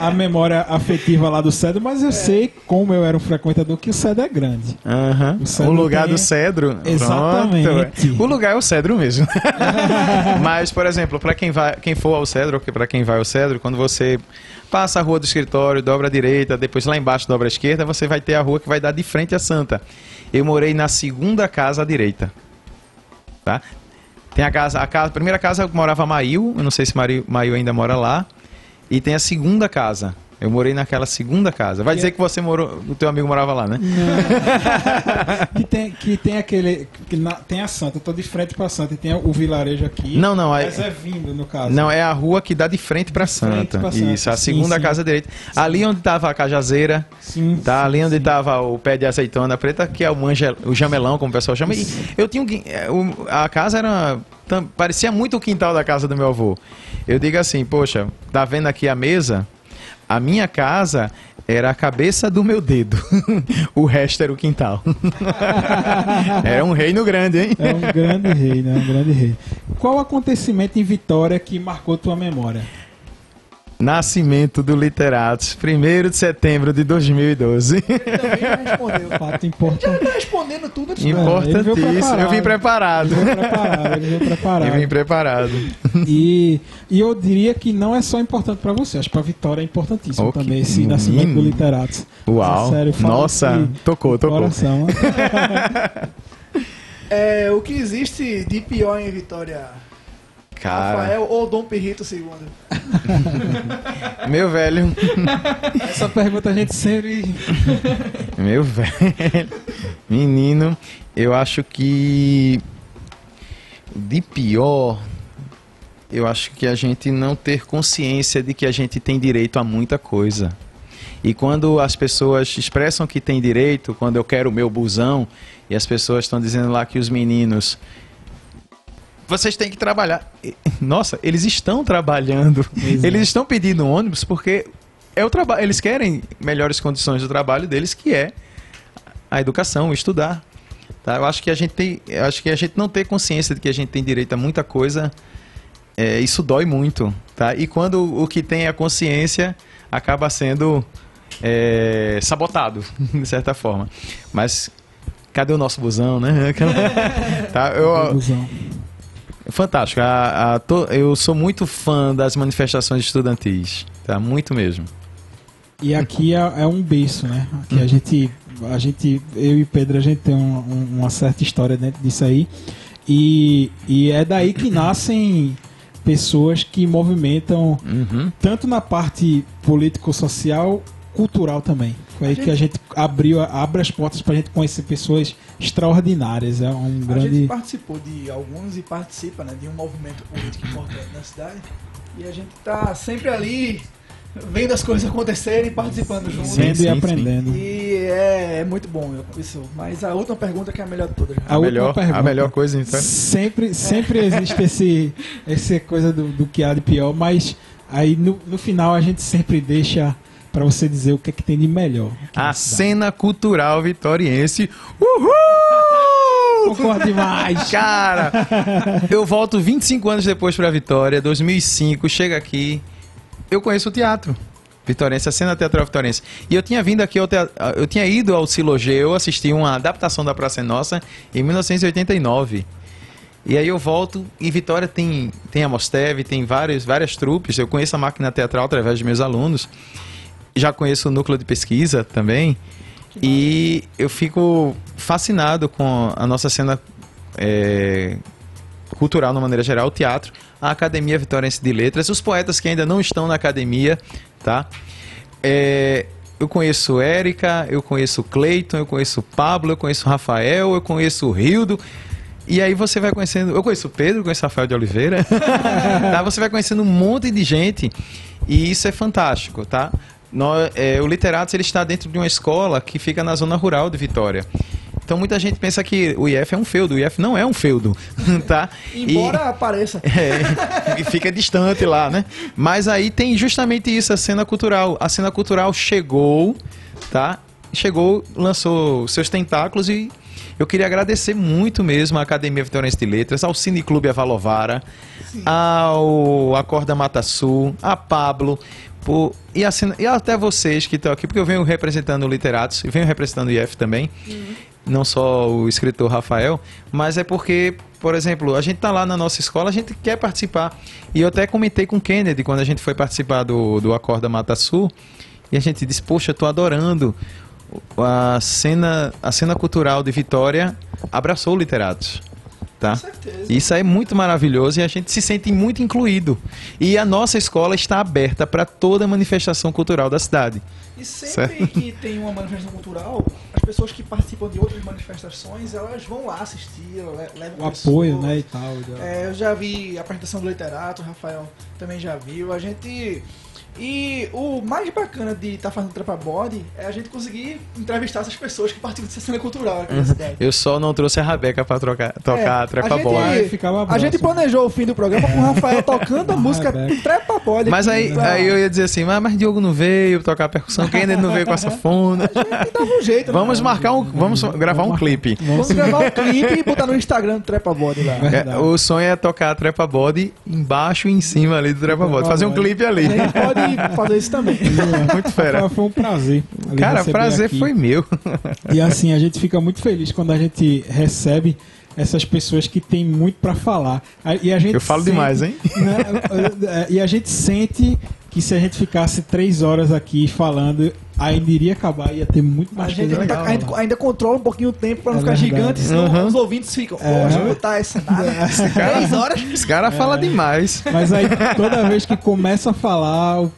a, a memória afetiva lá do Cedro, mas eu sei, como eu era um frequentador, que o Cedro é grande. Aham. O O, lugar tem- do cedro. Exatamente. Pronto. O lugar é o cedro mesmo. Mas, por exemplo, para quem, vai, quem for ao cedro, ou para quem vai ao cedro, quando você passa a rua do escritório, dobra à direita, depois lá embaixo dobra à esquerda, você vai ter a rua que vai dar de frente à Santa. Eu morei na segunda casa à direita. Tá? Tem a casa, a casa, a primeira casa eu morava Mail, eu não sei se Mail ainda mora lá. E tem a segunda casa. Eu morei naquela segunda casa. Vai dizer que você morou, o teu amigo morava lá, né? que, tem, que tem aquele. Que na- tem a Santa, eu tô de frente pra Santa e tem o vilarejo aqui. Não, não, Mas é vindo, no caso. Não, é a rua que dá de frente frente Santa. Santa. Isso, a Sim, segunda sim. casa direita. Ali onde tava a cajazeira, Sim, tá? sim, Ali onde sim. tava o pé de azeitona preta, que é o, mangel, o jamelão, como o pessoal chama. E eu tinha um, é, a casa era parecia muito o quintal da casa do meu avô. Eu digo assim, poxa, tá vendo aqui a mesa? A minha casa era a cabeça do meu dedo. o resto era o quintal. era um reino grande, hein? É um grande rei, né? Um grande rei. Qual acontecimento em Vitória que marcou tua memória? Nascimento do Literatos, 1 de setembro de 2012. Também já respondeu. Fato Já importante. tá respondendo tudo antes Ele veio Importantíssimo. Eu vim preparado. Ele veio preparado, ele veio preparado. Eu vim preparado. E, e eu diria que não é só importante pra você, acho que pra Vitória é importantíssimo Oh, que também esse nascimento do Literatos. Uau. Sério, Nossa, tocou, tocou. Coração. É, o que existe de pior em Vitória? Cara, Rafael ou Dom Perrito II? meu velho, Essa pergunta a gente sempre. meu velho, menino, eu acho que de pior, eu acho que a gente não ter consciência de que a gente tem direito a muita coisa. E quando as pessoas expressam que tem direito, quando eu quero o meu busão, e as pessoas estão dizendo lá que os meninos. Vocês têm que trabalhar. Nossa, eles estão trabalhando. Exato. Eles estão pedindo ônibus porque é o trabalho. Eles querem melhores condições do trabalho deles, que é a educação, o estudar. Tá? Eu acho que a gente tem, eu acho que a gente não ter consciência de que a gente tem direito a muita coisa, é, isso dói muito, tá? E quando o que tem a consciência acaba sendo é, sabotado, de certa forma. Mas cadê o nosso busão, né? tá? Eu, Busão. Fantástico. A- a to- eu sou muito fã das manifestações estudantis, tá? Muito mesmo. E aqui é, é um berço, né? Aqui Uhum. a gente, a gente, eu e Pedro, a gente tem um- um- uma certa história dentro disso aí. E, e é daí que nascem pessoas que movimentam Uhum. tanto na parte político-social, cultural também. Foi aí que a gente abriu, abre as portas pra gente conhecer pessoas extraordinárias. É um A gente grande. participou de alguns e participa né, de um movimento político importante na cidade. E a gente tá sempre ali vendo as coisas acontecerem e participando junto. Sim, Vendo e aprendendo. E é, é muito bom isso. Mas a última pergunta que é a melhor de todas. A A, última melhor, a pergunta. melhor coisa, então. Sempre, sempre existe esse, essa coisa do, do que há de pior, mas aí no, no final a gente sempre deixa pra você dizer o que é que tem de melhor. A cena cultural vitoriense. Uhul! Concordo demais. Cara, eu volto 25 anos depois pra Vitória, 2005, chega aqui, eu conheço o teatro. Vitoriense, a cena teatral vitoriense. E eu tinha vindo aqui, ao teatro, eu tinha ido ao Silogeu assistir uma adaptação da Praça é Nossa em 1989. E aí eu volto e Vitória tem, tem a Mosteve, tem várias, várias trupes. Eu conheço a máquina teatral através de meus alunos. Já conheço o núcleo de pesquisa também. E eu fico fascinado com a nossa cena é, cultural, de maneira geral, o teatro, a Academia Vitóriense de Letras, os poetas que ainda não estão na academia, tá? É, eu conheço Érica, eu conheço Cleiton, eu conheço Pablo, eu conheço Rafael, eu conheço Rildo. E aí você vai conhecendo. Eu conheço Pedro, conheço Rafael de Oliveira. tá? Você vai conhecendo um monte de gente e isso é fantástico, tá? Nó- é, o Literatos ele está dentro de uma escola que fica na zona rural de Vitória. Então muita gente pensa que o IF é um feudo. O IF não é um feudo, tá? Embora pareça. É, e fica distante lá, né? Mas aí tem justamente isso, a cena cultural. A cena cultural chegou, tá? Chegou, lançou seus tentáculos e eu queria agradecer muito mesmo à Academia Vitória de Letras, ao Cine Clube Avalovara, ao Acorda Mata Sul, a Pablo, por, e, assim, e até vocês que estão aqui, porque eu venho representando o Literatos e venho representando o IF também, uhum. não só o escritor Rafael, mas é porque, por exemplo, a gente está lá na nossa escola, a gente quer participar. E eu até comentei com o Kennedy quando a gente foi participar do, do Acorda Mata Sul, e a gente disse, poxa, eu tô adorando a cena, a cena cultural de Vitória abraçou o Literatos. Tá? Isso é muito maravilhoso e a gente se sente muito incluído. E a nossa escola está aberta para toda manifestação cultural da cidade. E sempre certo? que tem uma manifestação cultural, as pessoas que participam de outras manifestações, elas vão lá assistir, levam o apoio, né, e tal. É, eu já vi a apresentação do literato, o Rafael também já viu. A gente e o mais bacana de estar tá fazendo Trepa Body é a gente conseguir entrevistar essas pessoas que participam dessa cena cultural aqui uhum. na cidade. Eu só não trouxe a Rabeca pra trocar, tocar é, Trepa a Body. Gente, a gente planejou o fim do programa com o Rafael tocando a música Trepa Body. Mas aí, aí eu ia dizer assim, mas, mas Diogo não veio tocar a percussão, quem ainda não veio com essa fona. A gente dava um jeito. Né? Vamos marcar um, vamos gravar um clipe. Vamos gravar um clipe e botar no Instagram do Trepa Body lá. É, o sonho é tocar a Trepa Body embaixo e em cima ali do Trepa Body. Fazer um clipe ali. A gente pode fazer isso também. muito fera. Foi um prazer. Cara, prazer aqui. foi meu. E assim, a gente fica muito feliz quando a gente recebe essas pessoas que têm muito para falar. E a gente Eu falo sente, demais, hein? Né, e a gente sente que se a gente ficasse três horas aqui falando, ainda iria acabar, ia ter muito mais a gente ainda, legal, a gente ainda controla um pouquinho o tempo para não é ficar verdade. gigante, senão uhum. os ouvintes ficam, é. poxa, botar essa esse cara, três horas. Esse cara é. fala demais. Mas aí toda vez que começa a falar,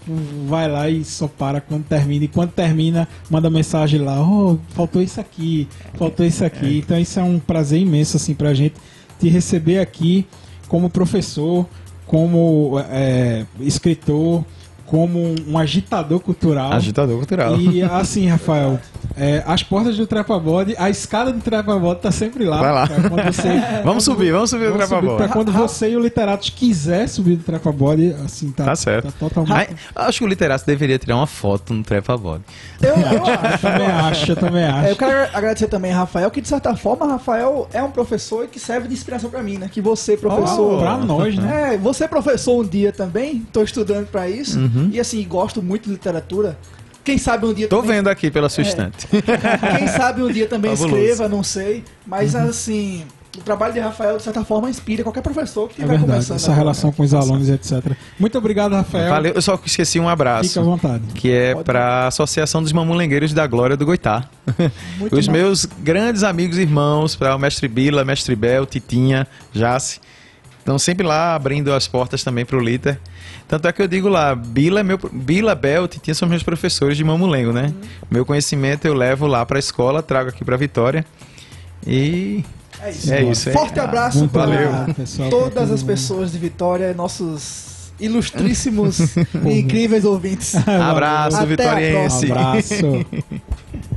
vai lá e só para quando termina. E quando termina, manda mensagem lá, oh, faltou isso aqui, faltou isso aqui. É. Então isso é um prazer imenso assim pra gente te receber aqui como professor, como é, escritor como um agitador cultural. Agitador cultural. E assim, Rafael, é, as portas do Trepabode, a escada do Trepabode tá sempre lá. Vai lá. Você, vamos subir, vamos subir o Trepabode. Para quando você e o Literatos quiser subir do Trepabode, assim, tá, tá certo. Tá totalmente... acho que o Literatos deveria tirar uma foto no Trepabode. Eu, eu acho. também acho, eu também acho. É, eu quero agradecer também a Rafael, que de certa forma, Rafael é um professor que serve de inspiração para mim, né? Que você, professor... Oh, pra nós, né? É, você professor um dia também, tô estudando para isso. Uhum. Uhum. E assim, gosto muito de literatura. Quem sabe um dia Tô também... vendo aqui pela sua é, estante. Quem sabe um dia também escreva, não sei. Mas uhum. assim, o trabalho de Rafael, de certa forma, inspira qualquer professor que é vai começando. Essa relação com os alunos, etc. Muito obrigado, Rafael. Valeu, eu só esqueci um abraço. Fica à vontade. Que é para a Associação dos Mamulengueiros da Glória do Goitá. Muito os bom. meus grandes amigos e irmãos, para o mestre Bila, mestre Bel, Titinha, Jace. Estão sempre lá abrindo as portas também para o Liter. Tanto é que eu digo lá, Bila, é meu, Bila Belt tinha são meus professores de Mamulengo, né? Uhum. Meu conhecimento eu levo lá para a escola, trago aqui para Vitória. E é isso. É isso Forte abraço para todas as pessoas de Vitória, nossos ilustríssimos e incríveis ouvintes. Abraço, Até vitoriense. Abraço.